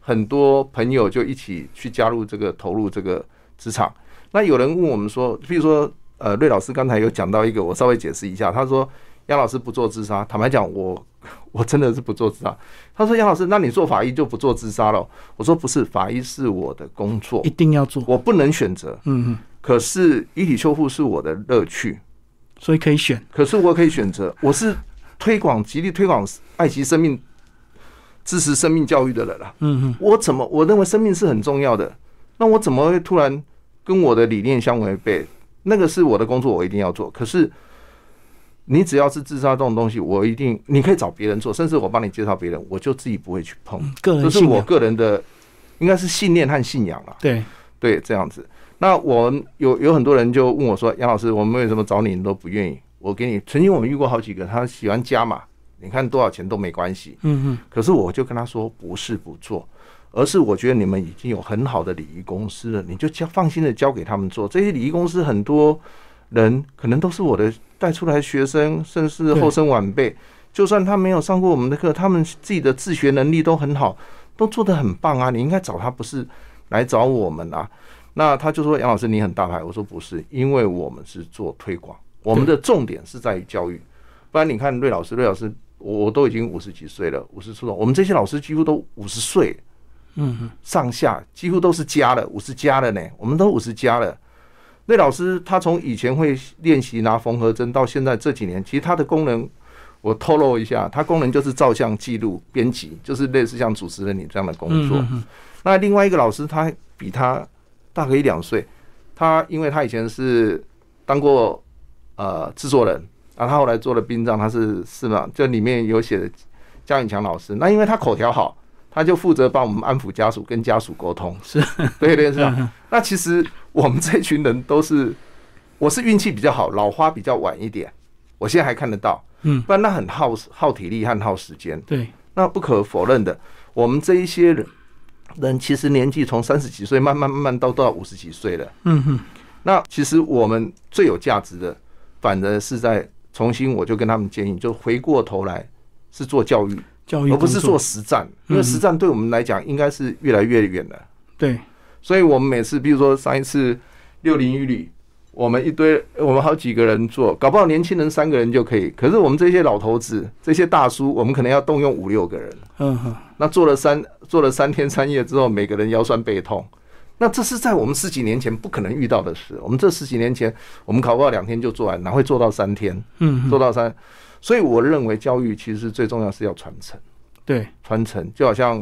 很多朋友就一起去加入这个投入这个职场。那有人问我们说，比如说呃，瑞老师刚才有讲到一个，我稍微解释一下。他说杨老师不做自杀，坦白讲，我我真的是不做自杀。他说杨老师，那你做法医就不做自杀了？我说不是，法医是我的工作，一定要做，我不能选择。嗯嗯。可是遗体修复是我的乐趣，所以可以选。可是我可以选择，我是。推广极力推广爱惜生命、支持生命教育的人了。嗯嗯，我怎么我认为生命是很重要的？那我怎么会突然跟我的理念相违背？那个是我的工作，我一定要做。可是你只要是自杀这种东西，我一定你可以找别人做，甚至我帮你介绍别人，我就自己不会去碰。这是我个人的，应该是信念和信仰了。对对，这样子。那我有有很多人就问我说：“杨老师，我们为什么找你都不愿意？”我给你，曾经我们遇过好几个，他喜欢加码，你看多少钱都没关系。嗯嗯。可是我就跟他说，不是不做，而是我觉得你们已经有很好的礼仪公司了，你就交放心的交给他们做。这些礼仪公司很多人可能都是我的带出来的学生，甚至是后生晚辈。就算他没有上过我们的课，他们自己的自学能力都很好，都做得很棒啊！你应该找他，不是来找我们啊。那他就说：“杨老师，你很大牌。”我说：“不是，因为我们是做推广。”我们的重点是在于教育，不然你看瑞老师，瑞老师，我都已经五十几岁了，五十出头，我们这些老师几乎都五十岁，嗯，上下几乎都是加了五十加了呢，我们都五十加了。那老师他从以前会练习拿缝合针，到现在这几年，其实他的功能我透露一下，他功能就是照相记录、编辑，就是类似像主持人你这样的工作。那另外一个老师，他比他大个一两岁，他因为他以前是当过。呃，制作人，然后他后来做了殡葬，他是是吗？这里面有写的江永强老师，那因为他口条好，他就负责帮我们安抚家属，跟家属沟通。是，(laughs) 对对是啊。那其实我们这群人都是，我是运气比较好，老花比较晚一点，我现在还看得到。嗯，不然那很耗耗体力和耗时间。对，那不可否认的，我们这一些人人其实年纪从三十几岁慢慢慢慢到到五十几岁了。嗯哼，那其实我们最有价值的。反而是在重新，我就跟他们建议，就回过头来是做教育，教育而不是做实战，因为实战对我们来讲应该是越来越远了。对，所以我们每次，比如说上一次六零一旅，我们一堆，我们好几个人做，搞不好年轻人三个人就可以，可是我们这些老头子、这些大叔，我们可能要动用五六个人。嗯哼，那做了三做了三天三夜之后，每个人腰酸背痛。那这是在我们十几年前不可能遇到的事。我们这十几年前，我们搞不好两天就做完，哪会做到三天？嗯，做到三。所以我认为教育其实最重要是要传承。对，传承就好像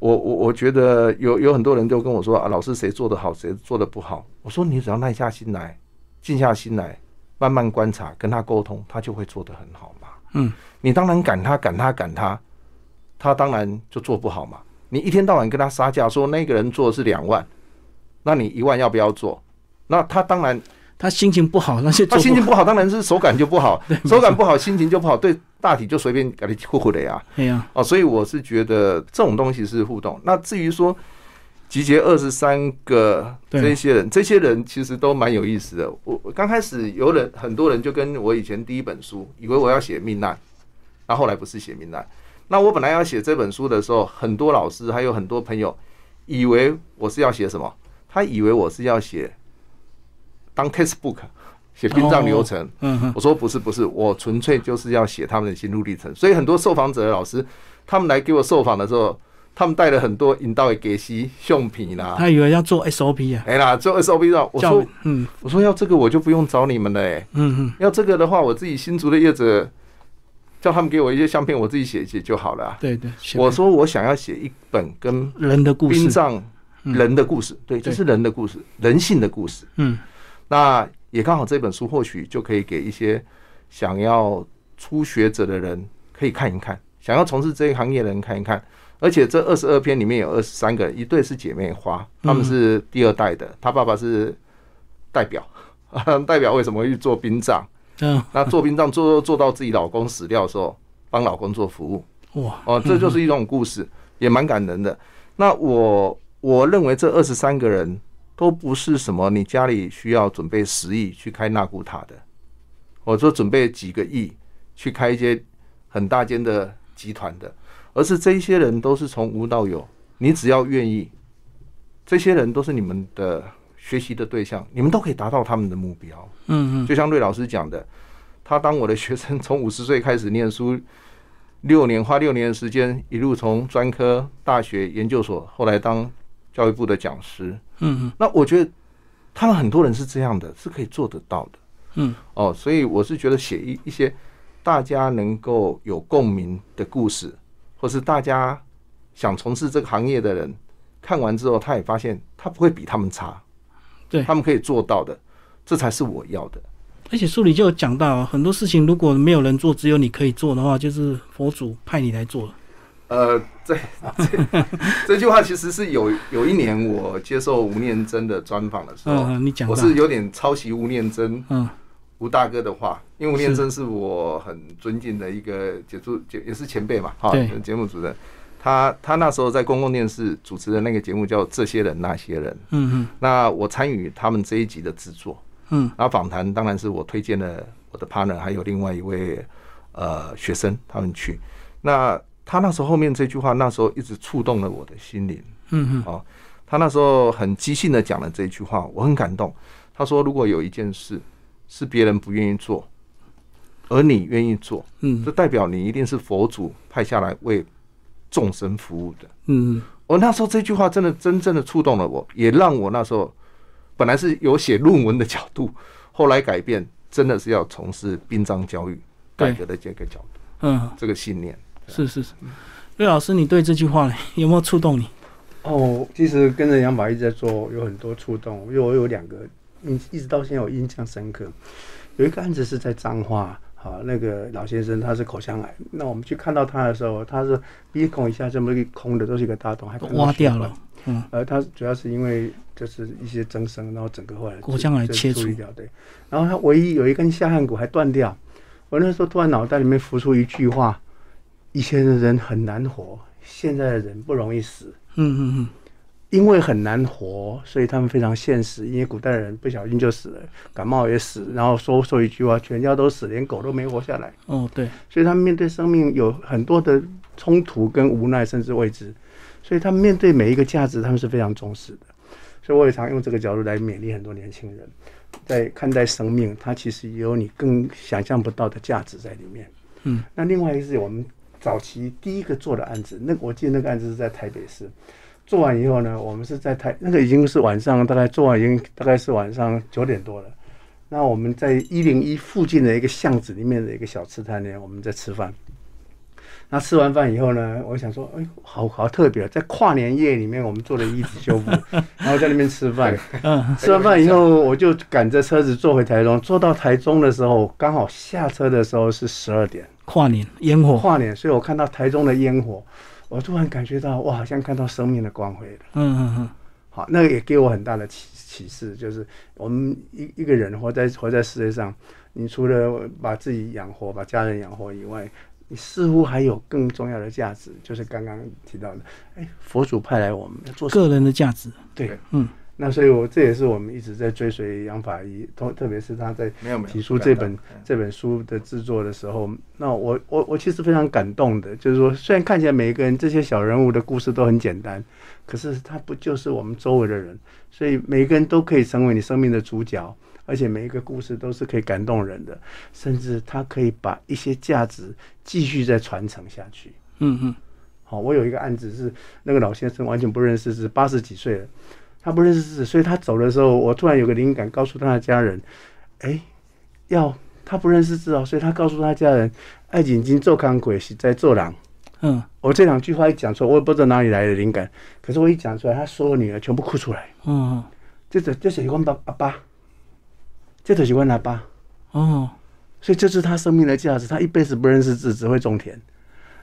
我我我觉得有有很多人就跟我说啊，老师谁做的好，谁做的不好。我说你只要耐下心来，静下心来，慢慢观察，跟他沟通，他就会做得很好嘛。嗯，你当然赶他赶他赶他，他当然就做不好嘛。你一天到晚跟他杀价，说那个人做的是两万，那你一万要不要做？那他当然，他心情不好，那些他心情不好，当然是手感就不好，(laughs) 手感不好，心情就不好，对大体就随便给你呼呼的呀。(laughs) 对呀，哦，所以我是觉得这种东西是互动。那至于说集结二十三个这些人，这些人其实都蛮有意思的。我刚开始有人很多人就跟我以前第一本书，以为我要写命案，那后来不是写命案。那我本来要写这本书的时候，很多老师还有很多朋友以为我是要写什么？他以为我是要写当 textbook 写殡葬流程。嗯我说不是不是，我纯粹就是要写他们的心路历程。所以很多受访者的老师，他们来给我受访的时候，他们带了很多引导的给息用品啦。他以为要做 SOP 啊？哎啦，做 SOP 的。我说嗯，我说要这个我就不用找你们了。哎，嗯嗯，要这个的话，我自己新竹的业者。叫他们给我一些相片，我自己写一写就好了。对对，我说我想要写一本跟人的故事、殡葬人的故事，对，这是人的故事，人性的故事。嗯，那也刚好这本书或许就可以给一些想要初学者的人可以看一看，想要从事这一行业的人看一看。而且这二十二篇里面有二十三个，一对是姐妹花，他们是第二代的，他爸爸是代表，(laughs) 代表为什么会去做殡葬？嗯，那做殡葬做做到自己老公死掉的时候，帮老公做服务。哇，哦，这就是一种故事，也蛮感人的。那我我认为这二十三个人都不是什么你家里需要准备十亿去开纳古塔的，我说准备几个亿去开一些很大间的集团的。而是这些人都是从无到有，你只要愿意，这些人都是你们的学习的对象，你们都可以达到他们的目标。嗯嗯，就像瑞老师讲的，他当我的学生，从五十岁开始念书，六年花六年的时间，一路从专科、大学、研究所，后来当教育部的讲师。嗯嗯，那我觉得他们很多人是这样的，是可以做得到的。嗯哦，所以我是觉得写一一些大家能够有共鸣的故事。或是大家想从事这个行业的人看完之后，他也发现他不会比他们差，对他们可以做到的，这才是我要的。而且书里就有讲到很多事情，如果没有人做，只有你可以做的话，就是佛祖派你来做了。呃，这这这句话其实是有有一年我接受吴念真的专访的时候，你讲我是有点抄袭吴念真，嗯。吴大哥的话，因为吴念真是我很尊敬的一个节目节也是前辈嘛，哈，节目主任，他他那时候在公共电视主持的那个节目叫《这些人那些人》，嗯嗯，那我参与他们这一集的制作，嗯，然后访谈当然是我推荐了我的 partner，还有另外一位呃学生他们去，那他那时候后面这句话那时候一直触动了我的心灵，嗯嗯，哦，他那时候很即兴的讲了这一句话，我很感动，他说如果有一件事。是别人不愿意做，而你愿意做，嗯，这代表你一定是佛祖派下来为众生服务的，嗯，我那时候这句话真的真正的触动了我，也让我那时候本来是有写论文的角度，后来改变，真的是要从事殡葬教育改革的这个角度，嗯，这个信念是是是，魏老师，你对这句话 (laughs) 有没有触动你？哦，其实跟着杨宝一直在做，有很多触动，因为我有两个。印一直到现在我印象深刻，有一个案子是在彰化，好，那个老先生他是口腔癌，那我们去看到他的时候，他是鼻孔一下这么一空的，都是一个大洞，还挖掉了，嗯，呃，他主要是因为就是一些增生，然后整个后来口腔癌切除。掉，对，然后他唯一有一根下颌骨还断掉，我那时候突然脑袋里面浮出一句话：以前的人很难活，现在的人不容易死，嗯嗯嗯。因为很难活，所以他们非常现实。因为古代人不小心就死了，感冒也死，然后说说一句话，全家都死，连狗都没活下来。哦，对，所以他们面对生命有很多的冲突跟无奈，甚至未知。所以他们面对每一个价值，他们是非常重视的。所以我也常用这个角度来勉励很多年轻人，在看待生命，它其实也有你更想象不到的价值在里面。嗯，那另外一个是我们早期第一个做的案子，那我记得那个案子是在台北市。做完以后呢，我们是在台那个已经是晚上，大概做完已经大概是晚上九点多了。那我们在一零一附近的一个巷子里面的一个小吃摊呢，我们在吃饭。那吃完饭以后呢，我想说，哎，好好特别，在跨年夜里面我们做了一体修复，(laughs) 然后在那边吃饭。嗯，吃完饭以后，我就赶着车子坐回台中。坐到台中的时候，刚好下车的时候是十二点，跨年烟火，跨年，所以我看到台中的烟火。我突然感觉到，我好像看到生命的光辉了。嗯嗯嗯，好，那个也给我很大的启启示，就是我们一一个人活在活在世界上，你除了把自己养活、把家人养活以外，你似乎还有更重要的价值，就是刚刚提到的，哎，佛祖派来我们做个人的价值。对，嗯。那所以，我这也是我们一直在追随杨法医，特特别是他在提出这本这本书的制作的时候，那我我我其实非常感动的，就是说，虽然看起来每一个人这些小人物的故事都很简单，可是他不就是我们周围的人，所以每一个人都可以成为你生命的主角，而且每一个故事都是可以感动人的，甚至他可以把一些价值继续再传承下去。嗯嗯，好，我有一个案子是那个老先生完全不认识，是八十几岁了。他不认识字，所以他走的时候，我突然有个灵感，告诉他的家人：“哎，要他不认识字哦，所以他告诉他家人，爱眼睛做康鬼是在做狼。”嗯，我这两句话一讲出来，我也不知道哪里来的灵感，可是我一讲出来，他所有女儿全部哭出来。嗯，这这这喜欢爸阿爸，这都喜欢阿爸。哦，所以这是他生命的价值。他一辈子不认识字，只会种田。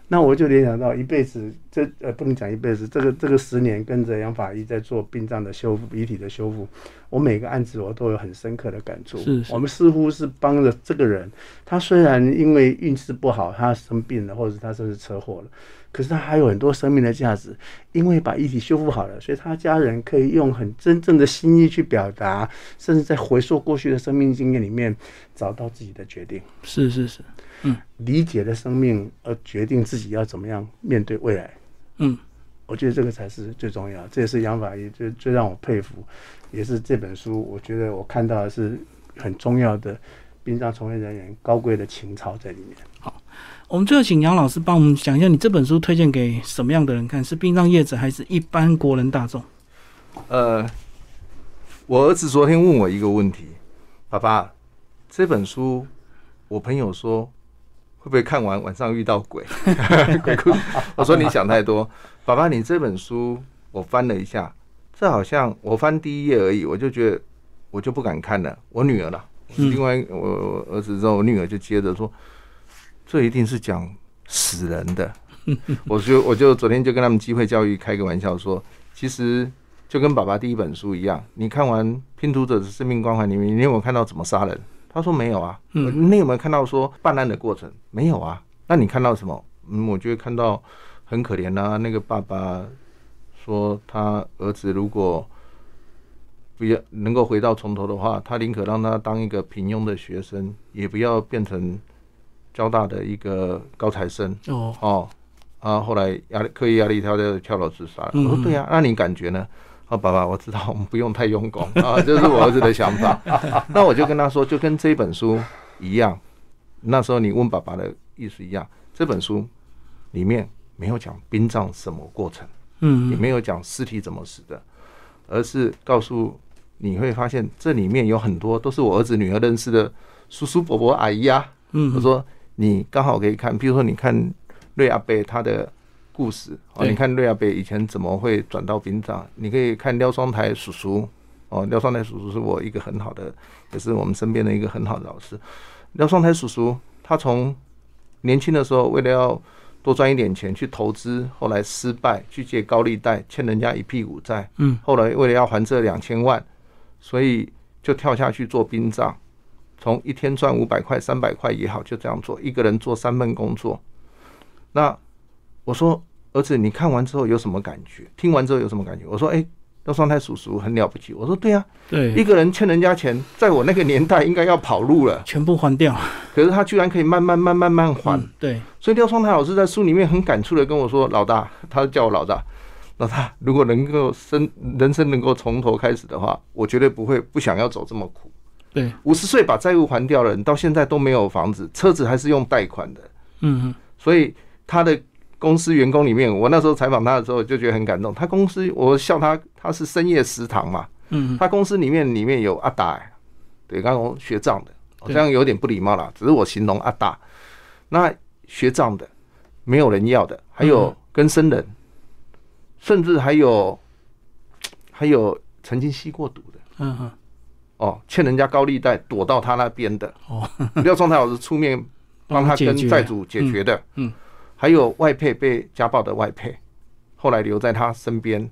那我就联想到一辈子这呃不能讲一辈子，这个这个十年跟着杨法医在做殡葬的修复、遗体的修复，我每个案子我都有很深刻的感触。是，我们似乎是帮了这个人，他虽然因为运势不好，他生病了，或者他甚至车祸了。可是他还有很多生命的价值，因为把遗体修复好了，所以他家人可以用很真正的心意去表达，甚至在回溯过去的生命经验里面找到自己的决定。是是是，嗯，理解了生命而决定自己要怎么样面对未来。嗯，我觉得这个才是最重要，这也是杨法医最最让我佩服，也是这本书我觉得我看到的是很重要的殡葬从业人员高贵的情操在里面。好。我们最后请杨老师帮我们讲一下，你这本书推荐给什么样的人看？是殡葬业者还是一般国人大众？呃，我儿子昨天问我一个问题：“爸爸，这本书，我朋友说会不会看完晚上遇到鬼？” (laughs) 我说：“你想太多，爸爸，你这本书我翻了一下，这好像我翻第一页而已，我就觉得我就不敢看了。我女儿了，另外我儿子之后，我女儿就接着说。”这一定是讲死人的，(laughs) 我就我就昨天就跟他们机会教育开个玩笑说，其实就跟爸爸第一本书一样，你看完《拼图者的生命光环》里面，你有没有看到怎么杀人？他说没有啊。嗯，你有没有看到说办案的过程？没有啊。那你看到什么？嗯，我觉得看到很可怜啊。那个爸爸说，他儿子如果不要能够回到从头的话，他宁可让他当一个平庸的学生，也不要变成。交大的一个高材生哦哦啊，后来压力课业压力，他就跳楼自杀。我说对呀，那你感觉呢？啊，爸爸，我知道我们不用太用功啊，这是我儿子的想法。(laughs) 那我就跟他说，就跟这本书一样。那时候你问爸爸的意思一样，这本书里面没有讲殡葬什么过程，嗯，也没有讲尸体怎么死的，而是告诉你会发现这里面有很多都是我儿子女儿认识的叔叔伯伯阿姨啊。嗯，我说。你刚好可以看，比如说你看瑞阿贝他的故事哦，你看瑞亚贝以前怎么会转到殡葬？你可以看廖双台叔叔哦，廖双台叔叔是我一个很好的，也是我们身边的一个很好的老师。廖双台叔叔他从年轻的时候为了要多赚一点钱去投资，后来失败去借高利贷，欠人家一屁股债，嗯，后来为了要还这两千万，所以就跳下去做殡葬。从一天赚五百块、三百块也好，就这样做，一个人做三份工作。那我说，儿子，你看完之后有什么感觉？听完之后有什么感觉？我说，哎，廖双胎叔叔很了不起。我说，对啊，对，一个人欠人家钱，在我那个年代应该要跑路了，全部还掉。可是他居然可以慢慢、慢、慢慢还。对，所以廖双泰老师在书里面很感触的跟我说：“老大，他叫我老大，老大，如果能够生人生能够从头开始的话，我绝对不会不想要走这么苦。”对，五十岁把债务还掉了，你到现在都没有房子，车子还是用贷款的。嗯嗯，所以他的公司员工里面，我那时候采访他的时候就觉得很感动。他公司，我笑他，他是深夜食堂嘛。嗯他公司里面里面有阿达，对，刚刚学账的，好像有点不礼貌了，只是我形容阿达。那学账的没有人要的，还有跟生人，甚至还有还有曾经吸过毒的。嗯哼。哦，欠人家高利贷躲到他那边的哦，廖双台老师出面帮他跟债主解决的，嗯，还有外配被家暴的外配，后来留在他身边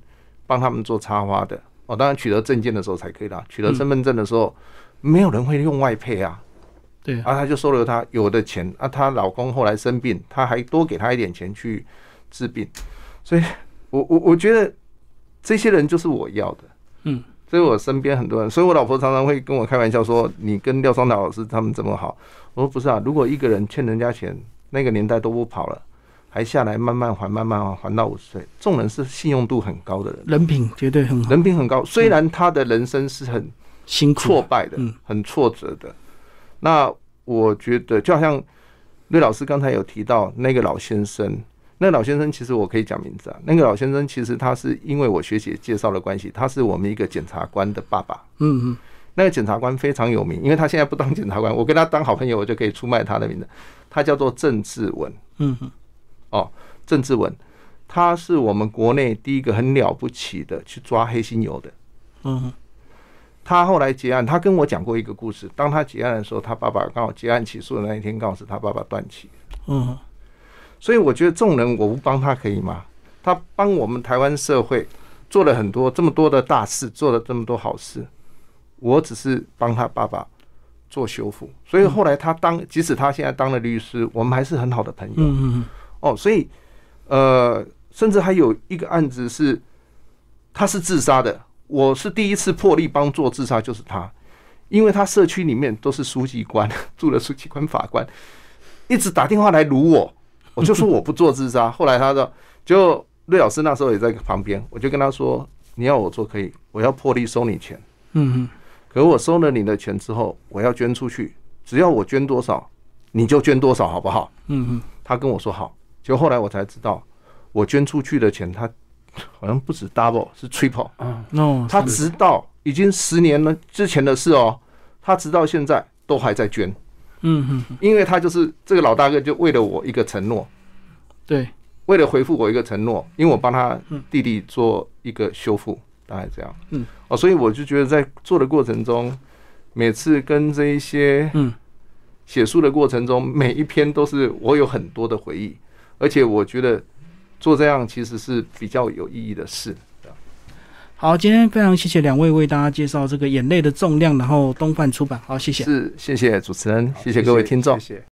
帮他们做插花的。哦，当然取得证件的时候才可以啦，取得身份证的时候没有人会用外配啊，对，啊，他就收留他有的钱啊，她老公后来生病，他还多给他一点钱去治病，所以我我我觉得这些人就是我要的，嗯。所以我身边很多人，所以我老婆常常会跟我开玩笑说：“你跟廖双达老师他们这么好。”我说：“不是啊，如果一个人欠人家钱，那个年代都不跑了，还下来慢慢还，慢慢还，还到五十岁，这种人是信用度很高的人，人品绝对很好，人品很高。虽然他的人生是很辛苦、挫败的，很挫折的。那我觉得，就好像瑞老师刚才有提到那个老先生。”那个老先生其实我可以讲名字啊。那个老先生其实他是因为我学姐介绍的关系，他是我们一个检察官的爸爸。嗯嗯，那个检察官非常有名，因为他现在不当检察官，我跟他当好朋友，我就可以出卖他的名字。他叫做郑志文。嗯哼，哦，郑志文，他是我们国内第一个很了不起的去抓黑心油的。嗯，他后来结案，他跟我讲过一个故事。当他结案的时候，他爸爸刚好结案起诉的那一天，刚好是他爸爸断气。嗯。所以我觉得这种人我不帮他可以吗？他帮我们台湾社会做了很多这么多的大事，做了这么多好事，我只是帮他爸爸做修复。所以后来他当，即使他现在当了律师，我们还是很好的朋友。嗯嗯哦，所以呃，甚至还有一个案子是他是自杀的，我是第一次破例帮做自杀，就是他，因为他社区里面都是书记官，住了书记官、法官，一直打电话来撸我。我就说我不做自杀，后来他说，就瑞老师那时候也在旁边，我就跟他说，你要我做可以，我要破例收你钱，嗯哼，可我收了你的钱之后，我要捐出去，只要我捐多少，你就捐多少，好不好？嗯嗯，他跟我说好，就后来我才知道，我捐出去的钱，他 (laughs) 好像不止 double，是 triple，嗯，他直到已经十年了之前的事哦，他直到现在都还在捐。嗯哼，因为他就是这个老大哥，就为了我一个承诺，对，为了回复我一个承诺，因为我帮他弟弟做一个修复，大概这样。嗯，哦，所以我就觉得在做的过程中，每次跟这一些嗯。写书的过程中，每一篇都是我有很多的回忆，而且我觉得做这样其实是比较有意义的事。好，今天非常谢谢两位为大家介绍这个《眼泪的重量》，然后东贩出版。好，谢谢。是，谢谢主持人，谢谢各位听众。谢谢。